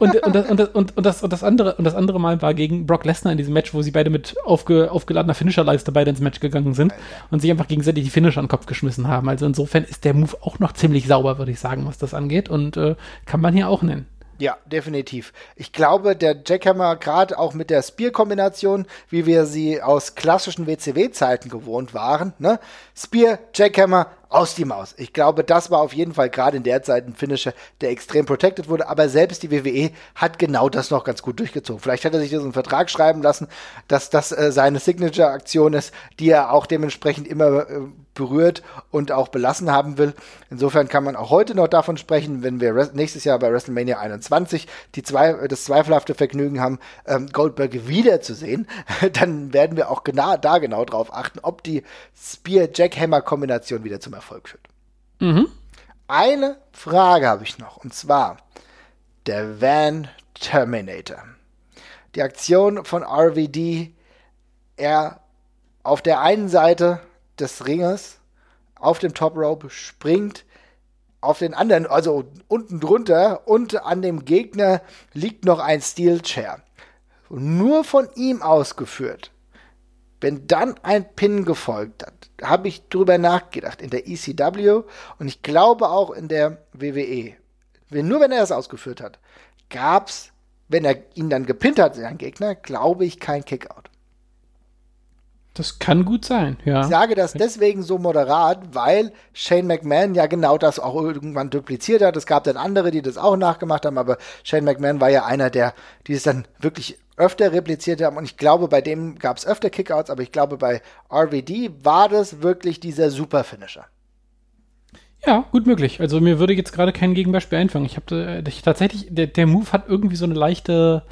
[SPEAKER 3] Und, und, das, und, das, und, und, das, und, das andere, und das andere Mal war gegen Brock Lesnar in diesem Match, wo sie beide mit aufge, aufgeladener Finisher-Leiste beide ins Match gegangen sind und sich einfach gegenseitig die Finisher an den Kopf geschmissen haben. Also insofern ist der Move auch noch ziemlich sauber, würde ich sagen, was das angeht. Und äh, kann man hier auch nennen.
[SPEAKER 2] Ja, definitiv. Ich glaube, der Jackhammer, gerade auch mit der Spear-Kombination, wie wir sie aus klassischen WCW-Zeiten gewohnt waren, ne? Spear, Jackhammer, aus die Maus. Ich glaube, das war auf jeden Fall gerade in der Zeit ein Finisher, der extrem protected wurde, aber selbst die WWE hat genau das noch ganz gut durchgezogen. Vielleicht hat er sich diesen Vertrag schreiben lassen, dass das äh, seine Signature-Aktion ist, die er auch dementsprechend immer äh, berührt und auch belassen haben will. Insofern kann man auch heute noch davon sprechen, wenn wir nächstes Jahr bei WrestleMania 21 die zwei, das zweifelhafte Vergnügen haben, ähm, Goldberg wiederzusehen, dann werden wir auch genau, da genau drauf achten, ob die Spear-Jackhammer-Kombination wieder zum Erfolg führt. Mhm. Eine Frage habe ich noch, und zwar der Van Terminator. Die Aktion von RVD, er auf der einen Seite des Ringes auf dem Top Rope springt auf den anderen, also unten drunter und an dem Gegner liegt noch ein Steel Chair. Nur von ihm ausgeführt wenn dann ein Pin gefolgt hat, habe ich drüber nachgedacht in der ECW und ich glaube auch in der WWE. Wenn, nur wenn er es ausgeführt hat, gab es, wenn er ihn dann gepinnt hat, sein Gegner, glaube ich, kein Kickout.
[SPEAKER 3] Das kann gut sein, ja.
[SPEAKER 2] Ich sage das deswegen so moderat, weil Shane McMahon ja genau das auch irgendwann dupliziert hat. Es gab dann andere, die das auch nachgemacht haben, aber Shane McMahon war ja einer, der dieses dann wirklich öfter repliziert haben. Und ich glaube, bei dem gab es öfter Kickouts, aber ich glaube, bei RVD war das wirklich dieser Super-Finisher.
[SPEAKER 3] Ja, gut möglich. Also mir würde jetzt gerade kein Gegenbeispiel einfangen. Ich habe tatsächlich, der, der Move hat irgendwie so eine leichte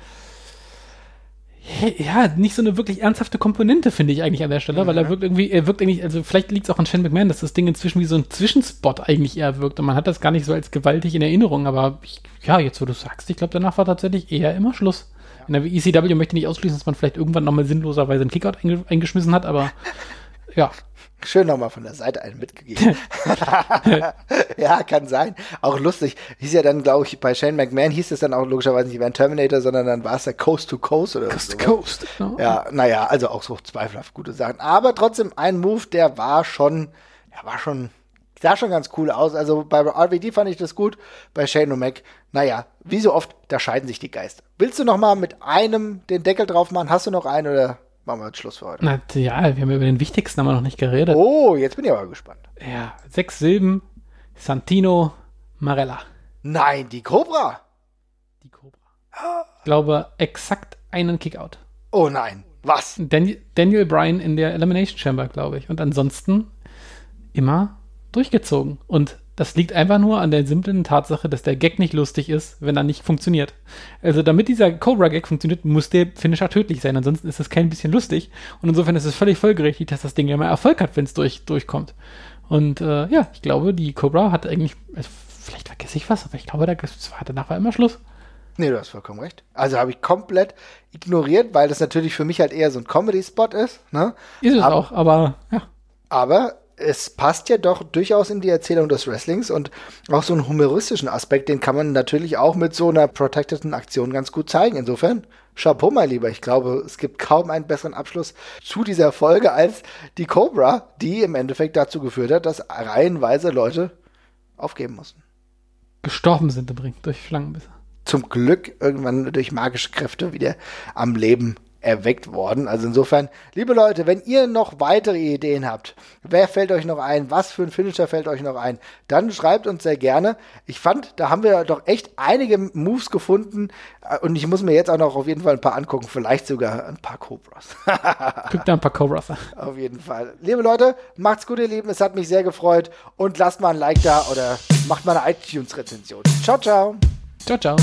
[SPEAKER 3] ja, nicht so eine wirklich ernsthafte Komponente, finde ich eigentlich an der Stelle, mhm. weil er wirkt irgendwie, er wirkt eigentlich, also vielleicht liegt es auch an Shane McMahon, dass das Ding inzwischen wie so ein Zwischenspot eigentlich eher wirkt und man hat das gar nicht so als gewaltig in Erinnerung, aber ich, ja, jetzt wo du sagst, ich glaube, danach war tatsächlich eher immer Schluss. In der ECW möchte ich nicht ausschließen, dass man vielleicht irgendwann nochmal sinnloserweise einen Kickout eingeschmissen hat, aber ja,
[SPEAKER 2] Schön nochmal von der Seite einen mitgegeben. ja, kann sein. Auch lustig. Hieß ja dann, glaube ich, bei Shane McMahon hieß es dann auch logischerweise nicht mehr ein Terminator, sondern dann war es der Coast to Coast oder
[SPEAKER 3] Coast so. to Coast.
[SPEAKER 2] No. Ja, naja, also auch so zweifelhaft gute Sachen. Aber trotzdem ein Move, der war schon, der war schon, sah schon ganz cool aus. Also bei RVD fand ich das gut, bei Shane O'Mac, naja, wie so oft, da scheiden sich die Geister. Willst du nochmal mit einem den Deckel drauf machen? Hast du noch einen oder machen wir jetzt Schluss für heute.
[SPEAKER 3] Na, ja, wir haben über den wichtigsten aber noch nicht geredet.
[SPEAKER 2] Oh, jetzt bin ich aber gespannt.
[SPEAKER 3] Ja, sechs Silben, Santino Marella.
[SPEAKER 2] Nein, die Cobra.
[SPEAKER 3] Die Cobra. Ich glaube, exakt einen Kickout.
[SPEAKER 2] Oh nein. Was?
[SPEAKER 3] Daniel, Daniel Bryan in der Elimination Chamber, glaube ich. Und ansonsten immer durchgezogen. Und das liegt einfach nur an der simplen Tatsache, dass der Gag nicht lustig ist, wenn er nicht funktioniert. Also damit dieser Cobra-Gag funktioniert, muss der Finisher tödlich sein. Ansonsten ist es kein bisschen lustig. Und insofern ist es völlig folgerichtig, dass das Ding ja mal Erfolg hat, wenn es durch, durchkommt. Und äh, ja, ich glaube, die Cobra hat eigentlich, also vielleicht vergesse ich was, aber ich glaube, da, danach war immer Schluss.
[SPEAKER 2] Nee, du hast vollkommen recht. Also habe ich komplett ignoriert, weil das natürlich für mich halt eher so ein Comedy-Spot ist. Ne?
[SPEAKER 3] Ist es aber, auch, aber ja.
[SPEAKER 2] Aber es passt ja doch durchaus in die Erzählung des Wrestlings und auch so einen humoristischen Aspekt, den kann man natürlich auch mit so einer protecteden Aktion ganz gut zeigen. Insofern, Chapeau, mein Lieber. Ich glaube, es gibt kaum einen besseren Abschluss zu dieser Folge als die Cobra, die im Endeffekt dazu geführt hat, dass reihenweise Leute aufgeben mussten.
[SPEAKER 3] Gestorben sind übrigens durch Schlangenbisse.
[SPEAKER 2] Zum Glück irgendwann durch magische Kräfte wieder am Leben erweckt worden. Also insofern, liebe Leute, wenn ihr noch weitere Ideen habt, wer fällt euch noch ein, was für ein Finisher fällt euch noch ein, dann schreibt uns sehr gerne. Ich fand, da haben wir doch echt einige Moves gefunden äh, und ich muss mir jetzt auch noch auf jeden Fall ein paar angucken, vielleicht sogar ein paar Cobras.
[SPEAKER 3] Guckt da ein paar Cobras
[SPEAKER 2] Auf jeden Fall. Liebe Leute, macht's gut, ihr Lieben, es hat mich sehr gefreut und lasst mal ein Like da oder macht mal eine iTunes-Rezension. Ciao, ciao.
[SPEAKER 3] Ciao, ciao.